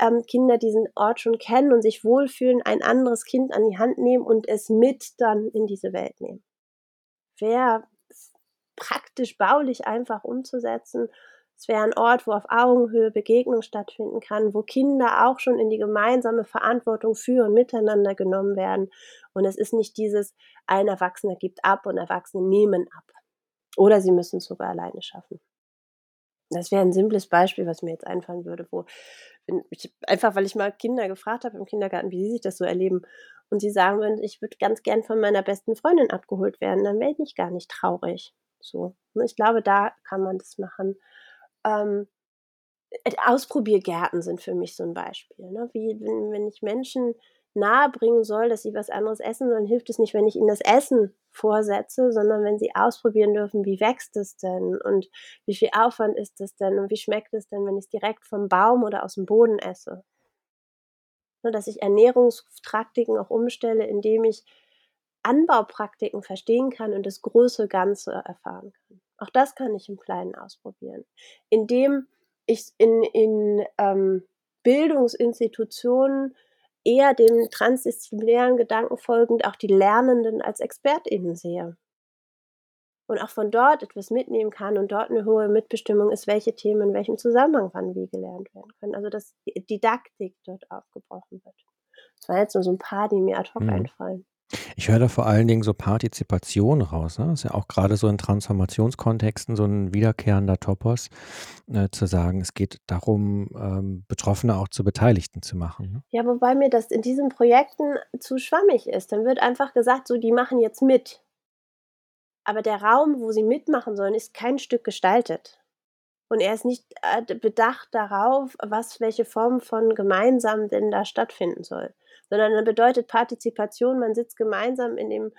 ähm, Kinder diesen Ort schon kennen und sich wohlfühlen, ein anderes Kind an die Hand nehmen und es mit dann in diese Welt nehmen. Wäre praktisch baulich einfach umzusetzen. Es wäre ein Ort, wo auf Augenhöhe Begegnung stattfinden kann, wo Kinder auch schon in die gemeinsame Verantwortung für und miteinander genommen werden. Und es ist nicht dieses, ein Erwachsener gibt ab und Erwachsene nehmen ab. Oder sie müssen es sogar alleine schaffen. Das wäre ein simples Beispiel, was mir jetzt einfallen würde, wo ich, einfach weil ich mal Kinder gefragt habe im Kindergarten, wie sie sich das so erleben, und sie sagen würden, ich würde ganz gern von meiner besten Freundin abgeholt werden, dann wäre ich gar nicht traurig. So, ne? ich glaube, da kann man das machen. Ähm, äh, Ausprobiergärten sind für mich so ein Beispiel. Ne? Wie wenn, wenn ich Menschen nahebringen soll, dass sie was anderes essen sollen, hilft es nicht, wenn ich ihnen das Essen vorsetze, sondern wenn sie ausprobieren dürfen, wie wächst es denn und wie viel Aufwand ist es denn und wie schmeckt es denn, wenn ich es direkt vom Baum oder aus dem Boden esse. Ne, dass ich Ernährungspraktiken auch umstelle, indem ich Anbaupraktiken verstehen kann und das große Ganze erfahren kann. Auch das kann ich im Kleinen ausprobieren. Indem ich in, in ähm, Bildungsinstitutionen eher dem transdisziplinären Gedanken folgend auch die Lernenden als ExpertInnen sehe. Und auch von dort etwas mitnehmen kann und dort eine hohe Mitbestimmung ist, welche Themen in welchem Zusammenhang wann wie gelernt werden können. Also dass die Didaktik dort aufgebrochen wird. Das waren jetzt nur so ein paar, die mir ad hoc mhm. einfallen. Ich höre da vor allen Dingen so Partizipation raus, ne? Ist ja auch gerade so in Transformationskontexten so ein wiederkehrender Topos, äh, zu sagen, es geht darum, ähm, Betroffene auch zu Beteiligten zu machen, ne? Ja, wobei mir das in diesen Projekten zu schwammig ist. Dann wird einfach gesagt, so, die machen jetzt mit. Aber der Raum, wo sie mitmachen sollen, ist kein Stück gestaltet. Und er ist nicht äh, bedacht darauf, was, welche Form von gemeinsam denn da stattfinden soll sondern dann bedeutet Partizipation, man sitzt gemeinsam in dem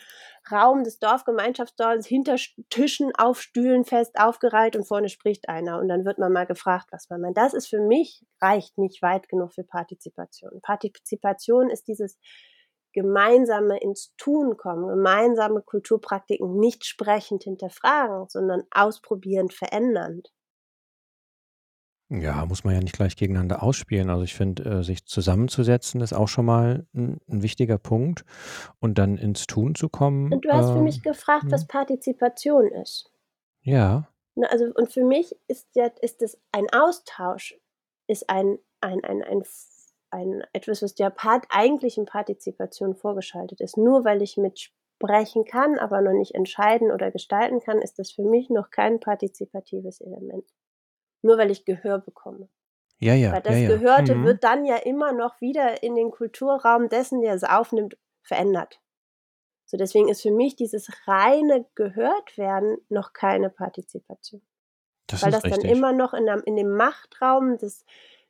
Raum des Dorfgemeinschaftsdorfs hinter Tischen auf Stühlen fest aufgereiht und vorne spricht einer und dann wird man mal gefragt, was man meint. Das ist für mich, reicht nicht weit genug für Partizipation. Partizipation ist dieses gemeinsame ins Tun kommen, gemeinsame Kulturpraktiken nicht sprechend hinterfragen, sondern ausprobierend verändernd. Ja, muss man ja nicht gleich gegeneinander ausspielen. Also ich finde, äh, sich zusammenzusetzen ist auch schon mal ein 'n wichtiger Punkt und dann ins Tun zu kommen, Und du hast für mich gefragt, was hm. Partizipation ist. Ja. Ne, also und für mich ist ja ist es ein Austausch, ist ein ein ein ein ein etwas, was der Part eigentlichen Partizipation vorgeschaltet ist. Nur weil ich mitsprechen kann, aber noch nicht entscheiden oder gestalten kann, ist das für mich noch kein partizipatives Element. Nur weil ich Gehör bekomme. Ja, ja, Weil das ja, ja. Gehörte Mhm. wird dann ja immer noch wieder in den Kulturraum dessen, der es aufnimmt, verändert. So, deswegen ist für mich dieses reine Gehörtwerden noch keine Partizipation. Das Weil das dann richtig. immer noch in, einem, in dem Machtraum des,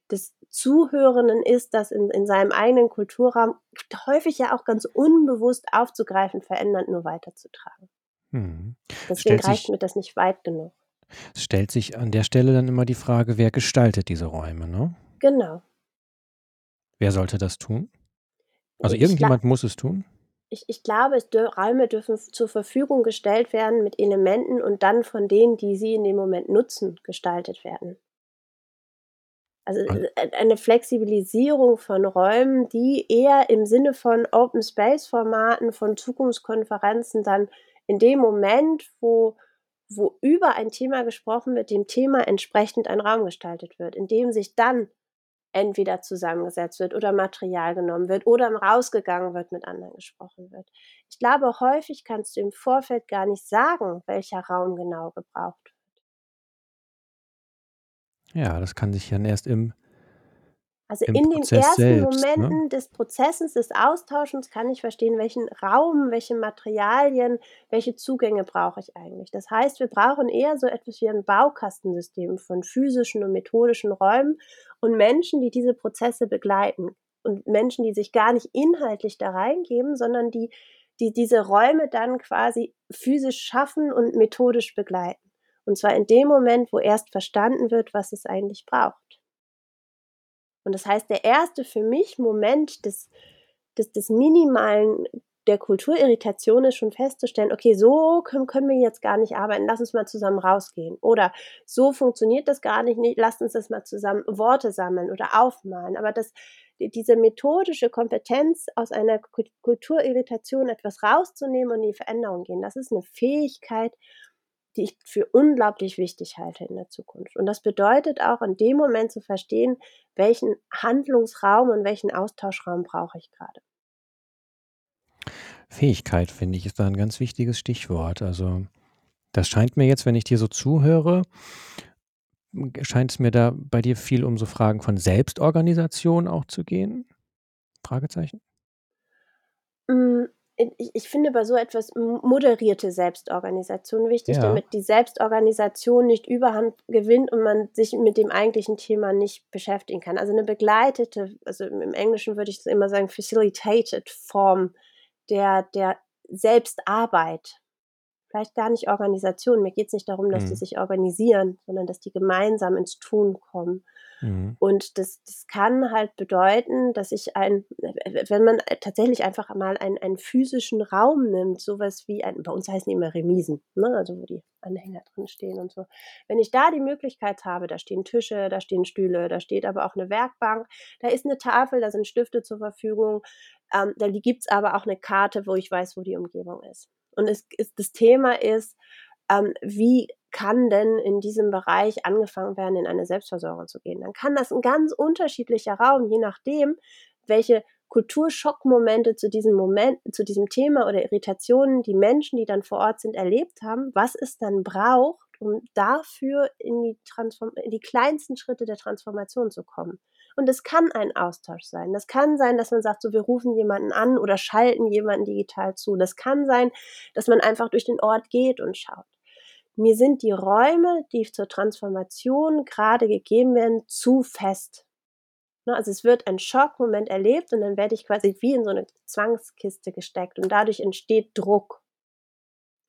des Zuhörenden ist, das in, in seinem eigenen Kulturraum häufig ja auch ganz unbewusst aufzugreifen, verändernd nur weiterzutragen. Mhm. Deswegen reicht mir das nicht weit genug. Es stellt sich an der Stelle dann immer die Frage, wer gestaltet diese Räume, ne? Genau. Wer sollte das tun? Also Ich, irgendjemand muss es tun? ich, ich glaube, dür Räume dürfen zur Verfügung gestellt werden mit Elementen und dann von denen, die sie in dem Moment nutzen, gestaltet werden. Also Al äh, eine Flexibilisierung von Räumen, die eher im Sinne von Open Space Formaten, von Zukunftskonferenzen dann in dem Moment, wo wo über ein Thema gesprochen wird, dem Thema entsprechend ein Raum gestaltet wird, in dem sich dann entweder zusammengesetzt wird oder Material genommen wird oder rausgegangen wird, mit anderen gesprochen wird. Ich glaube, häufig kannst du im Vorfeld gar nicht sagen, welcher Raum genau gebraucht wird. Ja, das kann sich dann erst im Also in den Prozess ersten selbst, ne? Momenten des Prozesses, des Austauschens kann ich verstehen, welchen Raum, welche Materialien, welche Zugänge brauche ich eigentlich. Das heißt, wir brauchen eher so etwas wie ein Baukastensystem von physischen und methodischen Räumen und Menschen, die diese Prozesse begleiten und Menschen, die sich gar nicht inhaltlich da reingeben, sondern die, die diese Räume dann quasi physisch schaffen und methodisch begleiten. Und zwar in dem Moment, wo erst verstanden wird, was es eigentlich braucht. Und das heißt, der erste für mich Moment des, des, des minimalen der Kulturirritation ist schon festzustellen, okay, so können, können wir jetzt gar nicht arbeiten, lass uns mal zusammen rausgehen. Oder so funktioniert das gar nicht, nicht lasst uns das mal zusammen Worte sammeln oder aufmalen. Aber das, diese methodische Kompetenz aus einer Kulturirritation etwas rauszunehmen und in die Veränderung gehen, das ist eine Fähigkeit, die ich für unglaublich wichtig halte in der Zukunft. Und das bedeutet auch in dem Moment zu verstehen, welchen Handlungsraum und welchen Austauschraum brauche ich gerade. Fähigkeit, finde ich, ist da ein ganz wichtiges Stichwort. Also, das scheint mir jetzt, wenn ich dir so zuhöre scheint es mir da bei dir viel um so Fragen von Selbstorganisation auch zu gehen? Fragezeichen? Hm, ich ich finde bei so etwas moderierte Selbstorganisation wichtig, Ja. damit die Selbstorganisation nicht Überhand gewinnt und man sich mit dem eigentlichen Thema nicht beschäftigen kann. Also 'ne begleitete also im Englischen würde ich immer sagen, facilitated Form der der Selbstarbeit. Vielleicht gar nicht Organisation. Mir geht's nicht darum, dass die Mhm. sich organisieren, sondern dass die gemeinsam ins Tun kommen. Mhm. Und das das kann halt bedeuten, dass ich ein wenn man tatsächlich einfach mal einen einen physischen Raum nimmt, so was wie ein bei uns heißen die immer Remisen, ne, also wo die Anhänger drin stehen und so. Wenn ich da die Möglichkeit habe, da stehen Tische, da stehen Stühle, da steht aber auch 'ne Werkbank, da ist 'ne Tafel, da sind Stifte zur Verfügung, ähm, da gibt's aber auch 'ne Karte, wo ich weiß, wo die Umgebung ist. Und es ist das Thema ist, ähm, wie kann denn in diesem Bereich angefangen werden, in eine Selbstversorgung zu gehen? Dann kann das 'n ganz unterschiedlicher Raum, je nachdem, welche Kulturschockmomente zu diesem Moment zu diesem Thema oder Irritationen die Menschen, die dann vor Ort sind, erlebt haben, was es dann braucht, um dafür in die Transform in die kleinsten Schritte der Transformation zu kommen. Und es kann ein Austausch sein. Das kann sein, dass man sagt, so: „Wir rufen jemanden an oder schalten jemanden digital zu.“ Das kann sein, dass man einfach durch den Ort geht und schaut. Mir sind die Räume, die zur Transformation grade gegeben werden, zu fest. Ne, also es wird ein Schockmoment erlebt und dann werde ich quasi wie in so 'ne Zwangskiste gesteckt und dadurch entsteht Druck.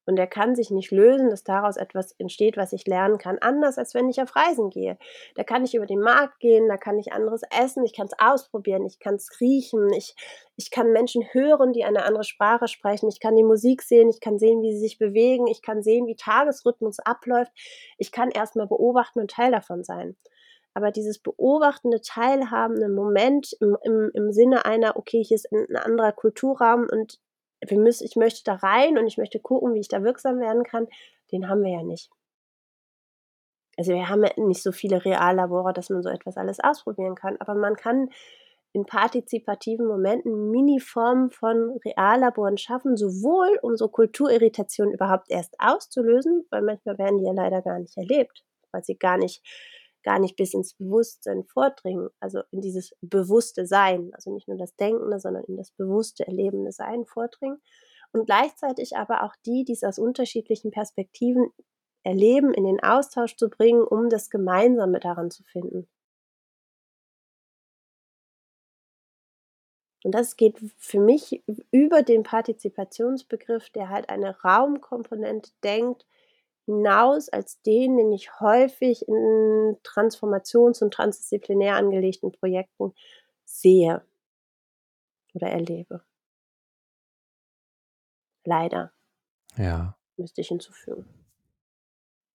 Und der kann sich nicht lösen, dass daraus etwas entsteht, was ich lernen kann, anders als wenn ich auf Reisen gehe. Da kann ich über den Markt gehen, da kann ich anderes essen, ich kann's ausprobieren, ich kann's riechen, ich ich kann Menschen hören, die eine andere Sprache sprechen, ich kann die Musik sehen, ich kann sehen, wie sie sich bewegen, ich kann sehen, wie Tagesrhythmus abläuft. Ich kann erst mal beobachten und Teil davon sein. Aber dieses beobachtende, teilhabende Moment im im im Sinne einer: „Okay, hier ist 'n 'n anderer Kulturraum und wir müssen ich möchte da rein und ich möchte gucken, wie ich da wirksam werden kann“, den haben wir ja nicht. Also, wir haben ja nicht so viele Reallabore, dass man so etwas alles ausprobieren kann, aber man kann in partizipativen Momenten Miniformen von Reallaboren schaffen, sowohl um so Kulturirritationen überhaupt erst auszulösen, weil manchmal werden die ja leider gar nicht erlebt, weil sie gar nicht gar nicht bis ins Bewusstsein vordringen, also in dieses bewusste Sein, also nicht nur das denkende, sondern in das bewusste, erlebende Sein vordringen. Und gleichzeitig aber auch die, die's aus unterschiedlichen Perspektiven erleben, in den Austausch zu bringen, um das Gemeinsame daran zu finden. Und das geht für mich über den Partizipationsbegriff, der halt eine Raumkomponente denkt, hinaus als den, den ich häufig in transformations und transdisziplinär angelegten Projekten sehe oder erlebe. Leider. Ja. Müsste ich hinzufügen.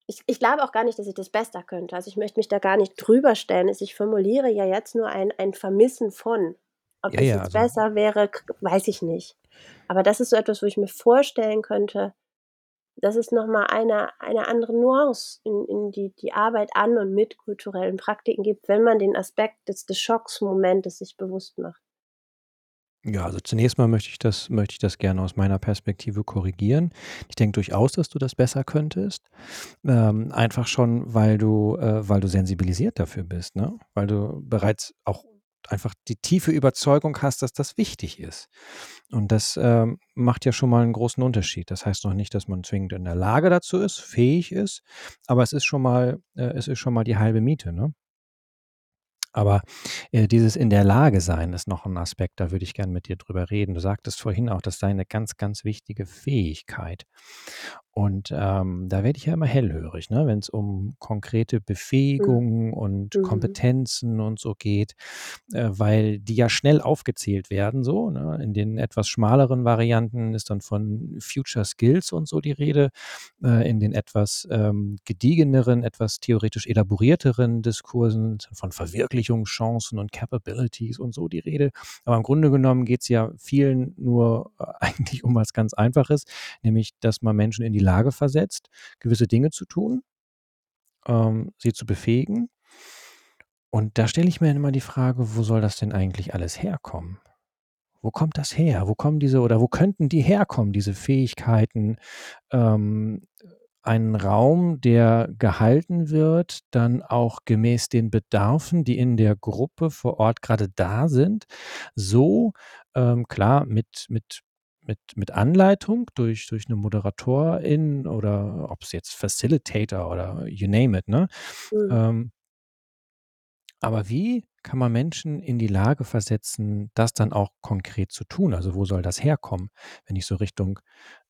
Ich ich glaube auch gar nicht, dass ich das besser könnte. Also, ich möchte mich da gar nicht drüber stellen. Ich formuliere ja jetzt nur ein ein Vermissen von. Ob Ja, das ja, jetzt also besser wäre, weiß ich nicht. Aber das ist so etwas, wo ich mir vorstellen könnte, dass es noch mal eine eine andere Nuance in in die die Arbeit an und mit kulturellen Praktiken gibt, wenn man den Aspekt des des Schocksmomentes sich bewusst macht. Ja, also zunächst mal möchte ich das möchte ich das gerne aus meiner Perspektive korrigieren. Ich denke durchaus, dass du das besser könntest, ähm, einfach schon, weil du äh, weil du sensibilisiert dafür bist, ne? Weil du bereits auch einfach die tiefe Überzeugung hast, dass das wichtig ist. Und das, ähm, macht ja schon mal 'n großen Unterschied. Das heißt noch nicht, dass man zwingend in der Lage dazu ist, fähig ist, aber es ist schon mal äh, es ist schon mal die halbe Miete, ne? Aber, äh, dieses in der Lage sein ist noch 'n Aspekt, da würde ich gern mit dir drüber reden. Du sagtest vorhin auch, das sei 'ne ganz, ganz wichtige Fähigkeit. Und, ähm, da werde ich ja immer hellhörig, ne, wenn's um konkrete Mhm. Befähigungen und Mhm. Kompetenzen und so geht, äh, weil die ja schnell aufgezählt werden so, ne? In den etwas schmaleren Varianten ist dann von Future Skills und so die Rede. Äh, in den etwas, ähm, gediegeneren, etwas theoretisch elaborierteren Diskursen von Verwirklichungschancen und Capabilities und so die Rede. Aber im Grunde genommen geht's ja vielen nur, äh, *laughs* eigentlich um was ganz Einfaches, nämlich, dass man Menschen in die Lage versetzt, gewisse Dinge zu tun ähm, sie zu befähigen. Und da stelle ich mir immer die Frage: „Wo soll das denn eigentlich alles herkommen?“ Wo kommt das her? Wo kommen diese oder wo könnten die herkommen, diese Fähigkeiten, ähm, einen Raum, der gehalten wird, dann auch gemäß den Bedarfen, die in der Gruppe vor Ort grade da sind, so, ähm, klar mit mit mit, mit Anleitung durch, durch eine Moderatorin oder ob es jetzt Facilitator oder you name it, ne? Mhm. Ähm, aber wie kann man Menschen in die Lage versetzen, das dann auch konkret zu tun? Also wo soll das herkommen? Wenn ich so Richtung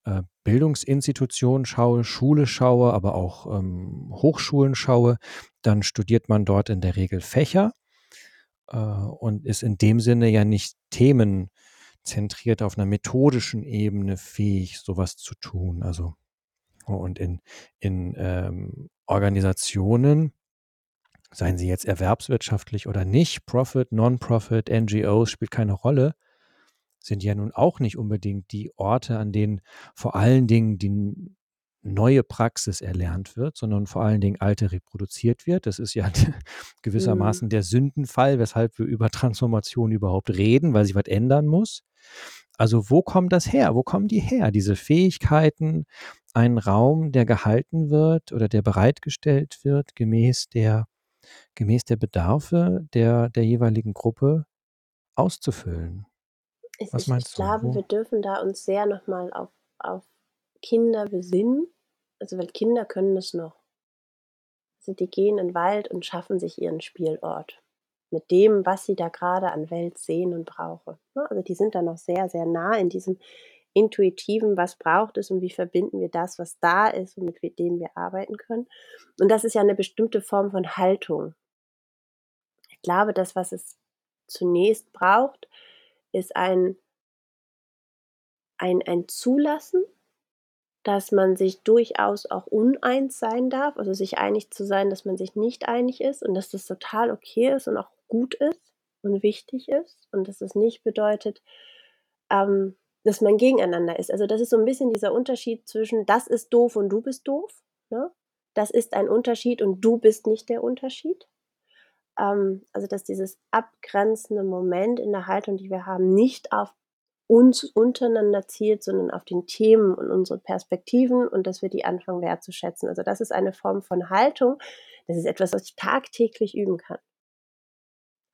äh, Bildungsinstitutionen schaue, Schule schaue, aber auch ähm, Hochschulen schaue, dann studiert man dort in der Regel Fächer äh, und ist in dem Sinne ja nicht themenzentriert auf einer methodischen Ebene fähig, sowas zu tun. Also und in, in ähm, Organisationen, seien sie jetzt erwerbswirtschaftlich oder nicht, Profit, Non-Profit, NGOs, spielt keine Rolle, sind ja nun auch nicht unbedingt die Orte, an denen vor allen Dingen die neue Praxis erlernt wird, sondern vor allen Dingen alte reproduziert wird. Das ist ja *laughs* gewissermaßen Mhm. der Sündenfall, weshalb wir über Transformation überhaupt reden, weil sich was ändern muss. Also wo kommt das her? Wo kommen die her? Diese Fähigkeiten, einen Raum, der gehalten wird oder der bereitgestellt wird, gemäß der, gemäß der Bedarfe der, der jeweiligen Gruppe auszufüllen. Ich Was ich ich glaube, Wo? wir dürfen da uns sehr noch mal auf auf Kinder besinnen. Also, weil Kinder können das noch. Also, die gehen in 'n Wald und schaffen sich ihren Spielort mit dem, was sie da grade an Welt sehen und brauchen? Also, die sind da noch sehr, sehr nah in diesem Intuitiven, was braucht es und wie verbinden wir das, was da ist und mit dem wir arbeiten können. Und das ist ja 'ne bestimmte Form von Haltung. Ich glaube, das, was es zunächst braucht, ist ein ein ein Zulassen, dass man sich durchaus auch uneins sein darf, also sich einig zu sein, dass man sich nicht einig ist und dass das total okay ist und auch gut ist und wichtig ist und dass es nicht bedeutet, ähm, dass man gegeneinander ist. Also, das ist so 'n bisschen dieser Unterschied zwischen: „Das ist doof und du bist doof“, ne? Das ist ein Unterschied und du bist nicht der Unterschied. Ähm, also, dass dieses abgrenzende Moment in der Haltung, die wir haben, nicht auf uns untereinander zielt, sondern auf den Themen und unsere Perspektiven und dass wir die anfangen wertzuschätzen. Also, das ist eine Form von Haltung. Das ist etwas, was ich tagtäglich üben kann.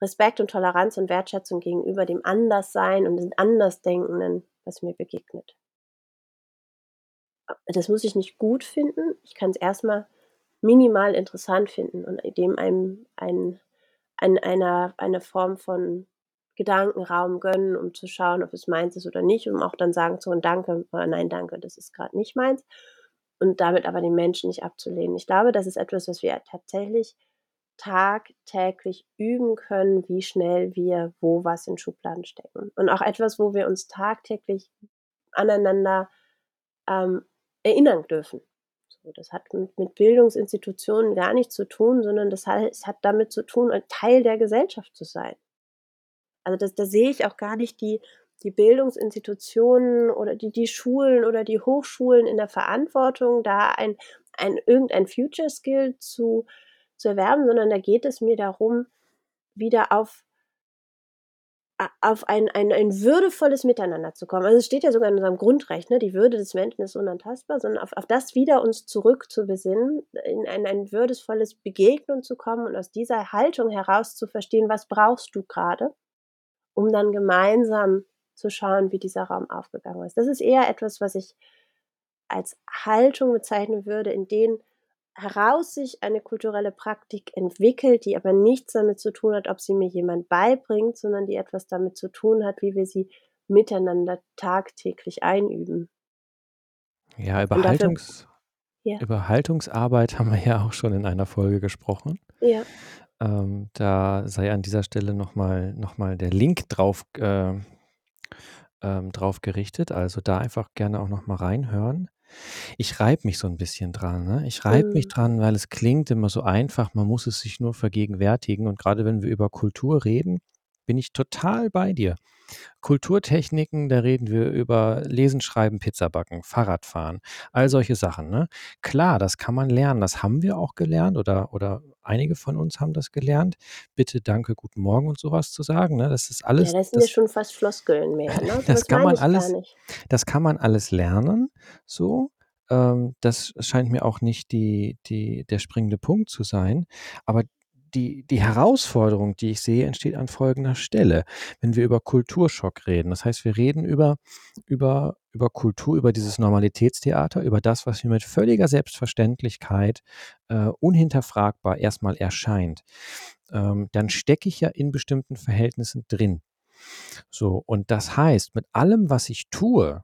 Respekt und Toleranz und Wertschätzung gegenüber dem Anderssein und den Andersdenkenden, was mir begegnet. Das muss ich nicht gut finden. Ich kann's erst mal minimal interessant finden und dem einem ein ein einer eine Form von Gedankenraum gönnen, um zu schauen, ob es meins ist oder nicht, um auch dann sagen zu können: „Danke, aber nein, danke, das ist grad nicht meins.“ Und damit aber den Menschen nicht abzulehnen. Ich glaube, das ist etwas, was wir tatsächlich tagtäglich üben können, wie schnell wir wo was in Schubladen stecken. Und auch etwas, wo wir uns tagtäglich aneinander, ähm, erinnern dürfen. So, das hat mit mit Bildungsinstitutionen gar nichts zu tun, sondern das hal es hat damit zu tun, Teil der Gesellschaft zu sein. Also, das da sehe ich auch gar nicht die die Bildungsinstitutionen oder die die Schulen oder die Hochschulen in der Verantwortung, da ein ein irgendein Future Skill zu zu erwerben, sondern da geht es mir darum, wieder auf auf ein ein ein würdevolles Miteinander zu kommen. Also, es steht ja sogar in unserem Grundrecht, ne: „Die Würde des Menschen ist unantastbar“, sondern auf auf das wieder uns zurück zu besinnen, in ein ein würdevolles Begegnen zu kommen und aus dieser Haltung heraus zu verstehen: „Was brauchst du grade?“ Um dann gemeinsam zu schauen, wie dieser Raum aufgegangen ist. Das ist eher etwas, was ich als Haltung bezeichnen würde, in denen heraus sich eine kulturelle Praktik entwickelt, die aber nichts damit zu tun hat, ob sie mir jemand beibringt, sondern die etwas damit zu tun hat, wie wir sie miteinander tagtäglich einüben. Ja, über Haltungs ja. über Haltungsarbeit *laughs* haben wir ja auch schon in einer Folge gesprochen. Ja. Ähm, da sei an dieser Stelle noch mal noch mal der Link drauf äh, ähm, drauf gerichtet. Also, da einfach gerne auch noch mal reinhören. Ich reibe mich so 'n bisschen dran, ne? Ich reibe mich Mhm. dran, weil es klingt immer so einfach, man muss es sich nur vergegenwärtigen. Und grade wenn wir über Kultur reden, bin ich total bei dir. Kulturtechniken, da reden wir über Lesen, Schreiben, Pizza backen, Fahrradfahren, all solche Sachen, ne? Klar, das kann man lernen. Das haben wir auch gelernt oder oder einige von uns haben das gelernt. Bitte, danke, guten Morgen und so was zu sagen, ne? Das ist Ja, alles das sind ja das schon fast Floskeln mehr, ne? *laughs* Das was kann man alles das kann man alles lernen so. Ähm, das scheint mir auch nicht die die der springende Punkt zu sein. Aber die, die Herausforderung, die ich sehe, entsteht an folgender Stelle, wenn wir über Kulturschock reden. Das heißt, wir reden über, über, über Kultur, über dieses Normalitätstheater, über das, was mir mit völliger Selbstverständlichkeit äh, unhinterfragbar erstmal erscheint. Ähm, dann stecke ich ja in bestimmten Verhältnissen drin. So, und das heißt, mit allem, was ich tue,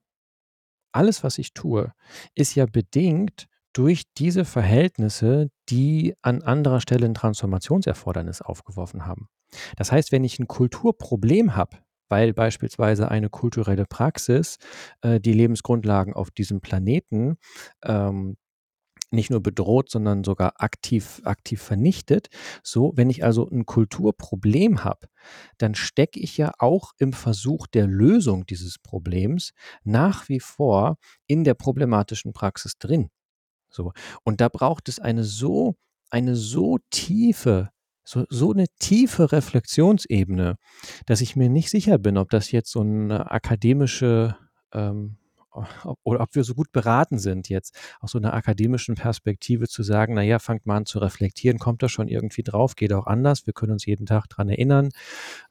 alles, was ich tue, ist ja bedingt durch diese Verhältnisse, die an anderer Stelle ein Transformationserfordernis aufgeworfen haben. Das heißt, wenn ich ein Kulturproblem habe, weil beispielsweise eine kulturelle Praxis äh, die Lebensgrundlagen auf diesem Planeten ähm, nicht nur bedroht, sondern sogar aktiv, aktiv vernichtet. So, wenn ich also ein Kulturproblem habe, dann stecke ich ja auch im Versuch der Lösung dieses Problems nach wie vor in der problematischen Praxis drin. So. Und da braucht es eine so, eine so tiefe, so, so eine tiefe Reflexionsebene, dass ich mir nicht sicher bin, ob das jetzt so eine akademische ähm, oder ob wir so gut beraten sind, jetzt aus so einer akademischen Perspektive zu sagen, naja, fangt mal an zu reflektieren, kommt da schon irgendwie drauf, geht auch anders, wir können uns jeden Tag dran erinnern,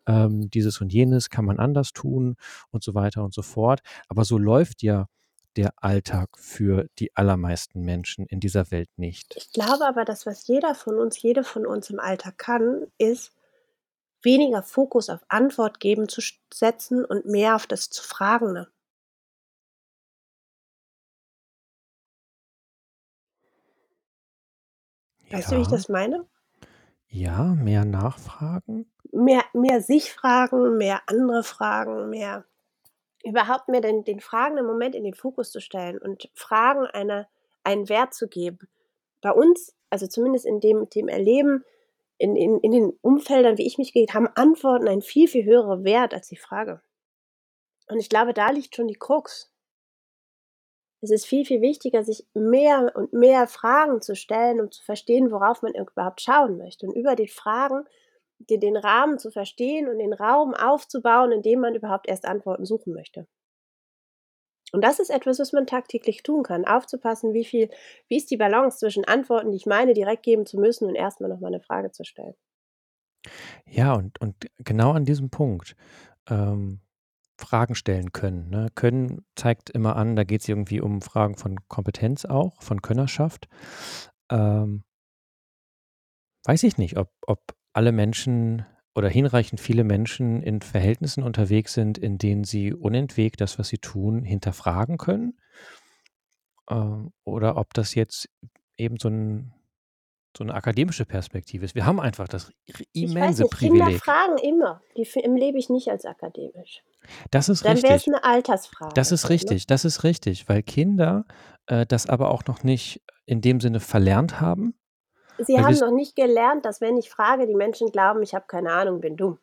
ähm, dieses und jenes kann man anders tun und so weiter und so fort. Aber so läuft ja der Alltag für die allermeisten Menschen in dieser Welt nicht. Ich glaube aber, dass was jeder von uns, jede von uns im Alltag kann, ist weniger Fokus auf Antwort geben zu setzen und mehr auf das zu Fragende. Weißt du, wie ich Ja, das meine? ja, mehr nachfragen. Mehr, mehr sich fragen, mehr andere fragen, mehr überhaupt mehr den, den fragenden Moment in den Fokus zu stellen und Fragen eine, einen Wert zu geben. Bei uns, also zumindest in dem, dem Erleben, in, in, in den Umfeldern, wie ich mich geht, haben Antworten einen viel, viel höheren Wert als die Frage. Und ich glaube, da liegt schon die Krux. Es ist viel, viel wichtiger, sich mehr und mehr Fragen zu stellen, um zu verstehen, worauf man überhaupt schauen möchte. Und über die Fragen den, Rahmen zu verstehen und den Raum aufzubauen, in dem man überhaupt erst Antworten suchen möchte. Und das ist etwas, was man tagtäglich tun kann. Aufzupassen, wie viel, wie ist die Balance zwischen Antworten, die ich meine, direkt geben zu müssen und erstmal nochmal eine Frage zu stellen. Ja, und, und genau an diesem Punkt ähm, Fragen stellen können. Ne? Können zeigt immer an, da geht es irgendwie um Fragen von Kompetenz auch, von Könnerschaft. Ähm, weiß ich nicht, ob, ob alle Menschen oder hinreichend viele Menschen in Verhältnissen unterwegs sind, in denen sie unentwegt das, was sie tun, hinterfragen können. Ähm, oder ob das jetzt eben so, ein, so eine akademische Perspektive ist. Wir haben einfach das Ich weiß immense nicht, Kinder Privileg. fragen immer. Die lebe ich nicht als akademisch. Das ist Dann wäre es richtig. eine Altersfrage. Das ist ne? richtig, das ist richtig, weil Kinder äh, das aber auch noch nicht in dem Sinne verlernt haben. Sie Weil haben noch nicht gelernt, dass wenn ich frage, die Menschen glauben, ich habe keine Ahnung, bin dumm.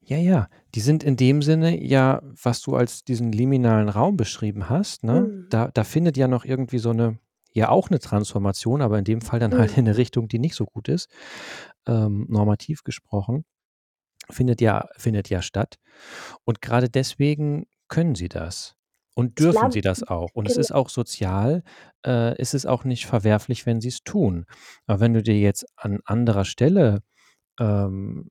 ja, ja, die sind in dem Sinne ja, was du als diesen liminalen Raum beschrieben hast, ne? Mhm. Da, da findet ja noch irgendwie so eine, ja auch eine Transformation, aber in dem Fall dann halt Mhm. in eine Richtung, die nicht so gut ist, ähm, normativ gesprochen, findet ja, findet ja statt. Und gerade deswegen können sie das. Und dürfen glaube, sie das auch. Und es genau. ist auch sozial, äh, ist es auch nicht verwerflich, wenn sie es tun. Aber wenn du dir jetzt an anderer Stelle ähm,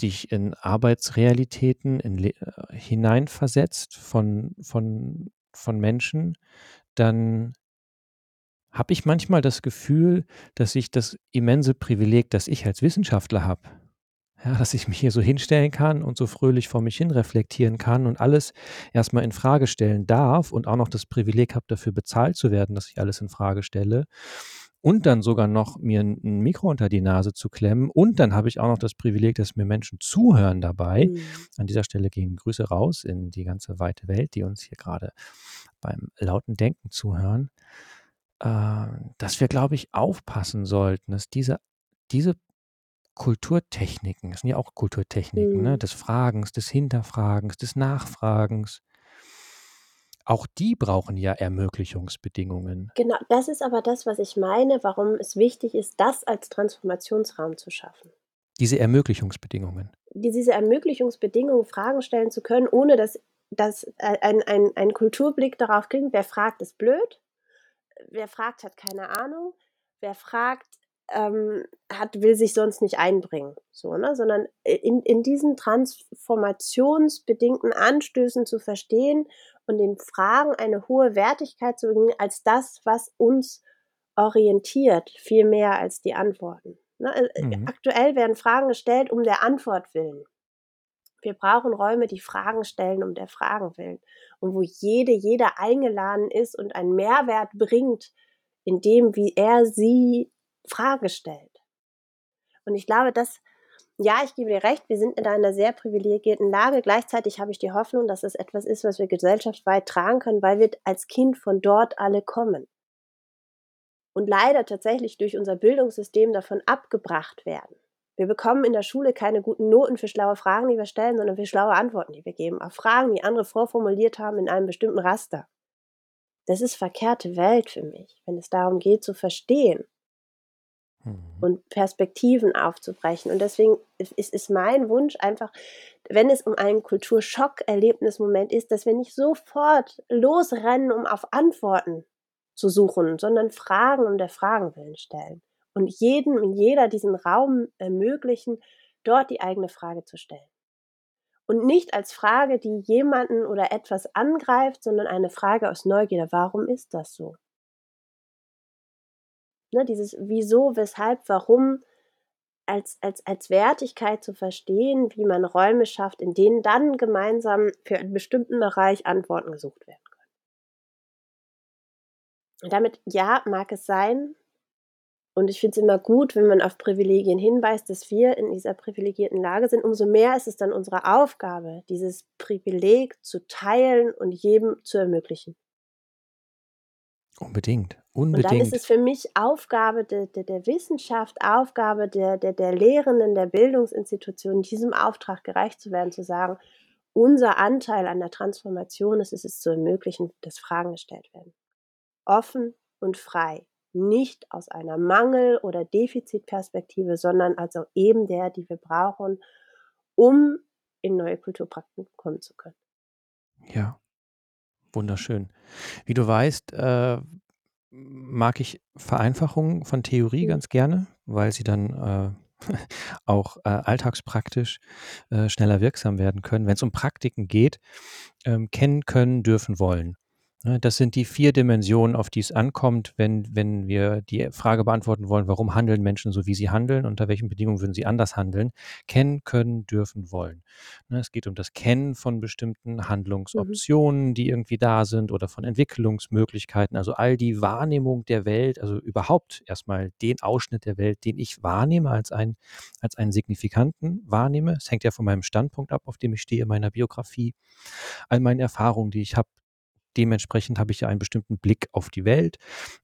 dich in Arbeitsrealitäten in, äh, hineinversetzt von, von, von Menschen, dann habe ich manchmal das Gefühl, dass ich das immense Privileg, das ich als Wissenschaftler habe, ja, dass ich mich hier so hinstellen kann und so fröhlich vor mich hin reflektieren kann und alles erstmal in Frage stellen darf und auch noch das Privileg habe, dafür bezahlt zu werden, dass ich alles in Frage stelle. Und dann sogar noch mir ein Mikro unter die Nase zu klemmen. Und dann habe ich auch noch das Privileg, dass mir Menschen zuhören dabei. Mhm. An dieser Stelle gehen Grüße raus in die ganze weite Welt, die uns hier gerade beim lauten Denken zuhören. Äh, dass wir, glaube ich, aufpassen sollten, dass diese, diese Kulturtechniken, das sind ja auch Kulturtechniken, ne? Mhm. des Fragens, des Hinterfragens, des Nachfragens. Auch die brauchen ja Ermöglichungsbedingungen. Genau, das ist aber das, was ich meine, warum es wichtig ist, das als Transformationsraum zu schaffen. Diese Ermöglichungsbedingungen. Diese Ermöglichungsbedingungen, Fragen stellen zu können, ohne dass, dass äh, ein, ein, ein Kulturblick darauf klingt, wer fragt, ist blöd, wer fragt, hat keine Ahnung, wer fragt, ähm, hat, will sich sonst nicht einbringen, so, ne? sondern in, in diesen transformationsbedingten Anstößen zu verstehen und den Fragen eine hohe Wertigkeit zu bringen als das, was uns orientiert, viel mehr als die Antworten. Ne? Äh, mhm. Aktuell werden Fragen gestellt um der Antwort willen. Wir brauchen Räume, die Fragen stellen um der Fragen willen und wo jede, jeder eingeladen ist und einen Mehrwert bringt in dem, wie er sie Frage stellt. Und ich glaube, dass, ja, ich gebe dir recht, wir sind in einer sehr privilegierten Lage. Gleichzeitig habe ich die Hoffnung, dass es etwas ist, was wir gesellschaftsweit tragen können, weil wir als Kind von dort alle kommen. Und leider tatsächlich durch unser Bildungssystem davon abgebracht werden. Wir bekommen in der Schule keine guten Noten für schlaue Fragen, die wir stellen, sondern für schlaue Antworten, die wir geben auf Fragen, die andere vorformuliert haben in einem bestimmten Raster. Das ist verkehrte Welt für mich, wenn es darum geht zu verstehen mhm. und Perspektiven aufzubrechen. Und deswegen ist, ist mein Wunsch einfach, wenn es um einen Kulturschock-Erlebnismoment ist, dass wir nicht sofort losrennen, um auf Antworten zu suchen, sondern Fragen um der Fragen willen stellen und jedem und jeder diesen Raum ermöglichen, dort die eigene Frage zu stellen. Und nicht als Frage, die jemanden oder etwas angreift, sondern eine Frage aus Neugierde. Warum ist das so? Ne, dieses Wieso, weshalb, warum als, als, als Wertigkeit zu verstehen, wie man Räume schafft, in denen dann gemeinsam für einen bestimmten Bereich Antworten gesucht werden können. Und damit, ja, mag es sein, und ich finde es immer gut, wenn man auf Privilegien hinweist, dass wir in dieser privilegierten Lage sind. Umso mehr ist es dann unsere Aufgabe, dieses Privileg zu teilen und jedem zu ermöglichen. Unbedingt, unbedingt. Und dann ist es für mich Aufgabe der, der, der Wissenschaft, Aufgabe der, der, der Lehrenden, der Bildungsinstitutionen, diesem Auftrag gerecht zu werden, zu sagen, unser Anteil an der Transformation ist es, es zu ermöglichen, dass Fragen gestellt werden. Offen und frei nicht aus einer Mangel- oder Defizitperspektive, sondern also eben der, die wir brauchen, um in neue Kulturpraktiken kommen zu können. Ja, wunderschön. Wie du weißt, äh, mag ich Vereinfachungen von Theorie mhm. ganz gerne, weil sie dann äh, *laughs* auch äh, alltagspraktisch äh, schneller wirksam werden können. Wenn es um Praktiken geht, ähm, kennen können, dürfen, wollen. Ne, das sind die vier Dimensionen, auf die es ankommt, wenn, wenn wir die Frage beantworten wollen, warum handeln Menschen so, wie sie handeln, unter welchen Bedingungen würden sie anders handeln. Kennen, können, dürfen, wollen. Ne, es geht um das Kennen von bestimmten mhm. Handlungsoptionen, mhm. die irgendwie da sind oder von Entwicklungsmöglichkeiten. Also all die Wahrnehmung der Welt, also überhaupt erstmal den Ausschnitt der Welt, den ich wahrnehme als, ein, als einen signifikanten wahrnehme. Es hängt ja von meinem Standpunkt ab, auf dem ich stehe, meiner Biografie, all meinen Erfahrungen, die ich habe, dementsprechend habe ich ja einen bestimmten Blick auf die Welt.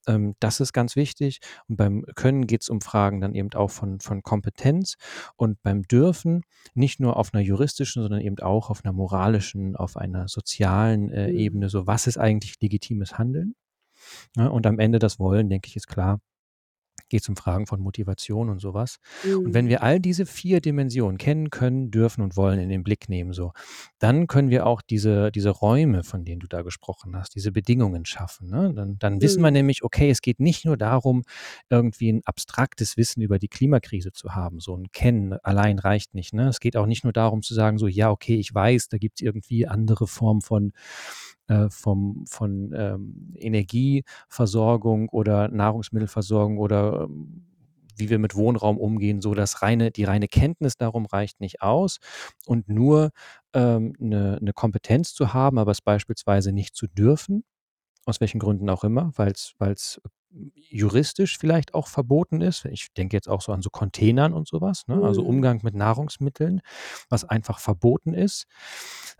Ähm, das ist ganz wichtig. Und beim Können geht es um Fragen dann eben auch von, von Kompetenz und beim Dürfen nicht nur auf einer juristischen, sondern eben auch auf einer moralischen, auf einer sozialen äh, mhm. Ebene. So, was ist eigentlich legitimes Handeln? Ja, und am Ende das Wollen, denke ich, ist klar geht es um Fragen von Motivation und sowas. Mhm. Und wenn mhm. wir all diese vier Dimensionen kennen, können, dürfen und wollen in den Blick nehmen, so, dann können wir auch diese, diese Räume, von denen du da gesprochen hast, diese Bedingungen schaffen. Ne? Dann, dann mhm. wissen wir nämlich, okay, es geht nicht nur darum, irgendwie ein abstraktes Wissen über die Klimakrise zu haben. So ein Kennen allein reicht nicht. Ne? Es geht auch nicht nur darum zu sagen, so, ja, okay, ich weiß, da gibt es irgendwie andere Formen von äh, vom, von ähm, Energieversorgung oder Nahrungsmittelversorgung oder ähm, wie wir mit Wohnraum umgehen, so dass reine, die reine Kenntnis darum reicht nicht aus. Und nur ähm, eine, eine Kompetenz zu haben, aber es beispielsweise nicht zu dürfen, aus welchen Gründen auch immer, weil es juristisch vielleicht auch verboten ist. Ich denke jetzt auch so an so Containern und sowas, ne? also mhm. Umgang mit Nahrungsmitteln, was einfach verboten ist.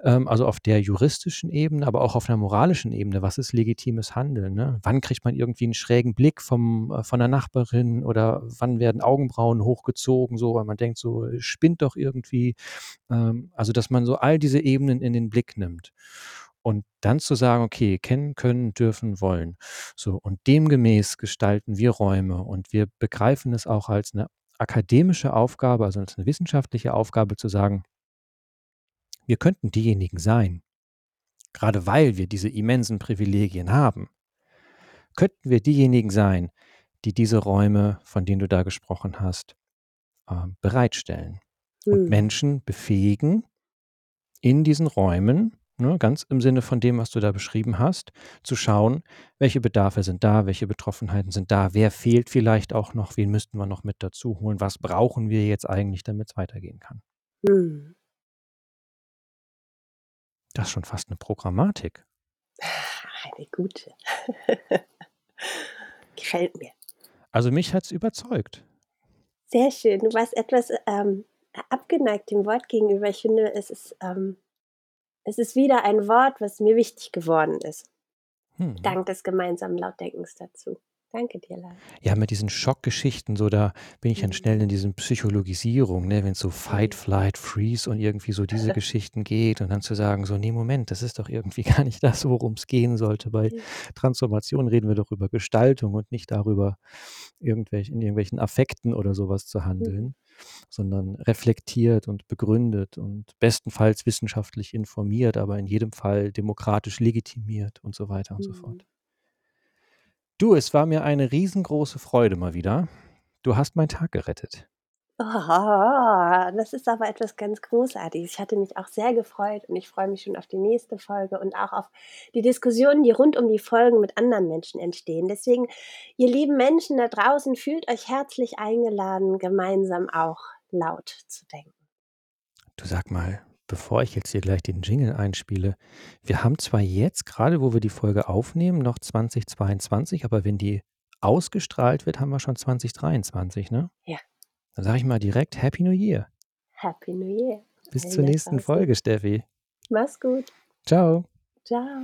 Ähm, also auf der juristischen Ebene, aber auch auf einer moralischen Ebene. Was ist legitimes Handeln? Ne? Wann kriegt man irgendwie einen schrägen Blick vom, äh, von der Nachbarin oder wann werden Augenbrauen hochgezogen, so, weil man denkt, so spinnt doch irgendwie. Ähm, also, dass man so all diese Ebenen in den Blick nimmt. Und dann zu sagen, okay, kennen, können, dürfen, wollen. So, und demgemäß gestalten wir Räume und wir begreifen es auch als eine akademische Aufgabe, also als eine wissenschaftliche Aufgabe zu sagen, wir könnten diejenigen sein, gerade weil wir diese immensen Privilegien haben, könnten wir diejenigen sein, die diese Räume, von denen du da gesprochen hast, äh, bereitstellen und Mhm. Menschen befähigen, in diesen Räumen, ne, ganz im Sinne von dem, was du da beschrieben hast, zu schauen, welche Bedarfe sind da, welche Betroffenheiten sind da, wer fehlt vielleicht auch noch, wen müssten wir noch mit dazu holen, was brauchen wir jetzt eigentlich, damit's weitergehen kann. Mhm. Das ist schon fast 'ne Programmatik. Eine gute. *laughs* Gefällt mir. Also, mich hat's überzeugt. Sehr schön. Du warst etwas, ähm, abgeneigt dem Wort gegenüber. Ich finde, es ist, ähm es ist wieder ein Wort, was mir wichtig geworden ist. Mhm. Dank des gemeinsamen Lautdenkens dazu. Danke dir, Lars. Ja, mit diesen Schockgeschichten so, da bin ich dann Mhm. schnell in diesen Psychologisierung, ne, wenn's so Fight, Mhm. Flight, Freeze und irgendwie so diese *laughs* Geschichten geht und dann zu sagen so: „Ne, Moment, das ist doch irgendwie *laughs* gar nicht das, worum's gehen sollte. Bei. Transformation reden wir doch über Gestaltung und nicht darüber, irgendwelch in irgendwelchen Affekten oder so was zu Mhm. handeln, sondern reflektiert und begründet und bestenfalls wissenschaftlich informiert, aber in jedem Fall demokratisch legitimiert“ und so weiter und so Mhm. fort. Du, es war mir eine riesengroße Freude mal wieder. Du hast meinen Tag gerettet. Das ist aber etwas ganz Großartiges. Ich hatte mich auch sehr gefreut und ich freue mich schon auf die nächste Folge und auch auf die Diskussionen, die rund um die Folgen mit anderen Menschen entstehen. Deswegen, ihr lieben Menschen da draußen, fühlt euch herzlich eingeladen, gemeinsam auch laut zu denken. Du sag mal, bevor ich jetzt hier gleich den Jingle einspiele, wir haben zwar jetzt grade, wo wir die Folge aufnehmen, noch 2022, aber wenn die ausgestrahlt wird, haben wir schon 2023, ne? Ja. Dann sage ich mal direkt Happy New Year. Happy New Year Bis zur nächsten. Folge, Steffi. Mach's gut. Tschau. Tschau.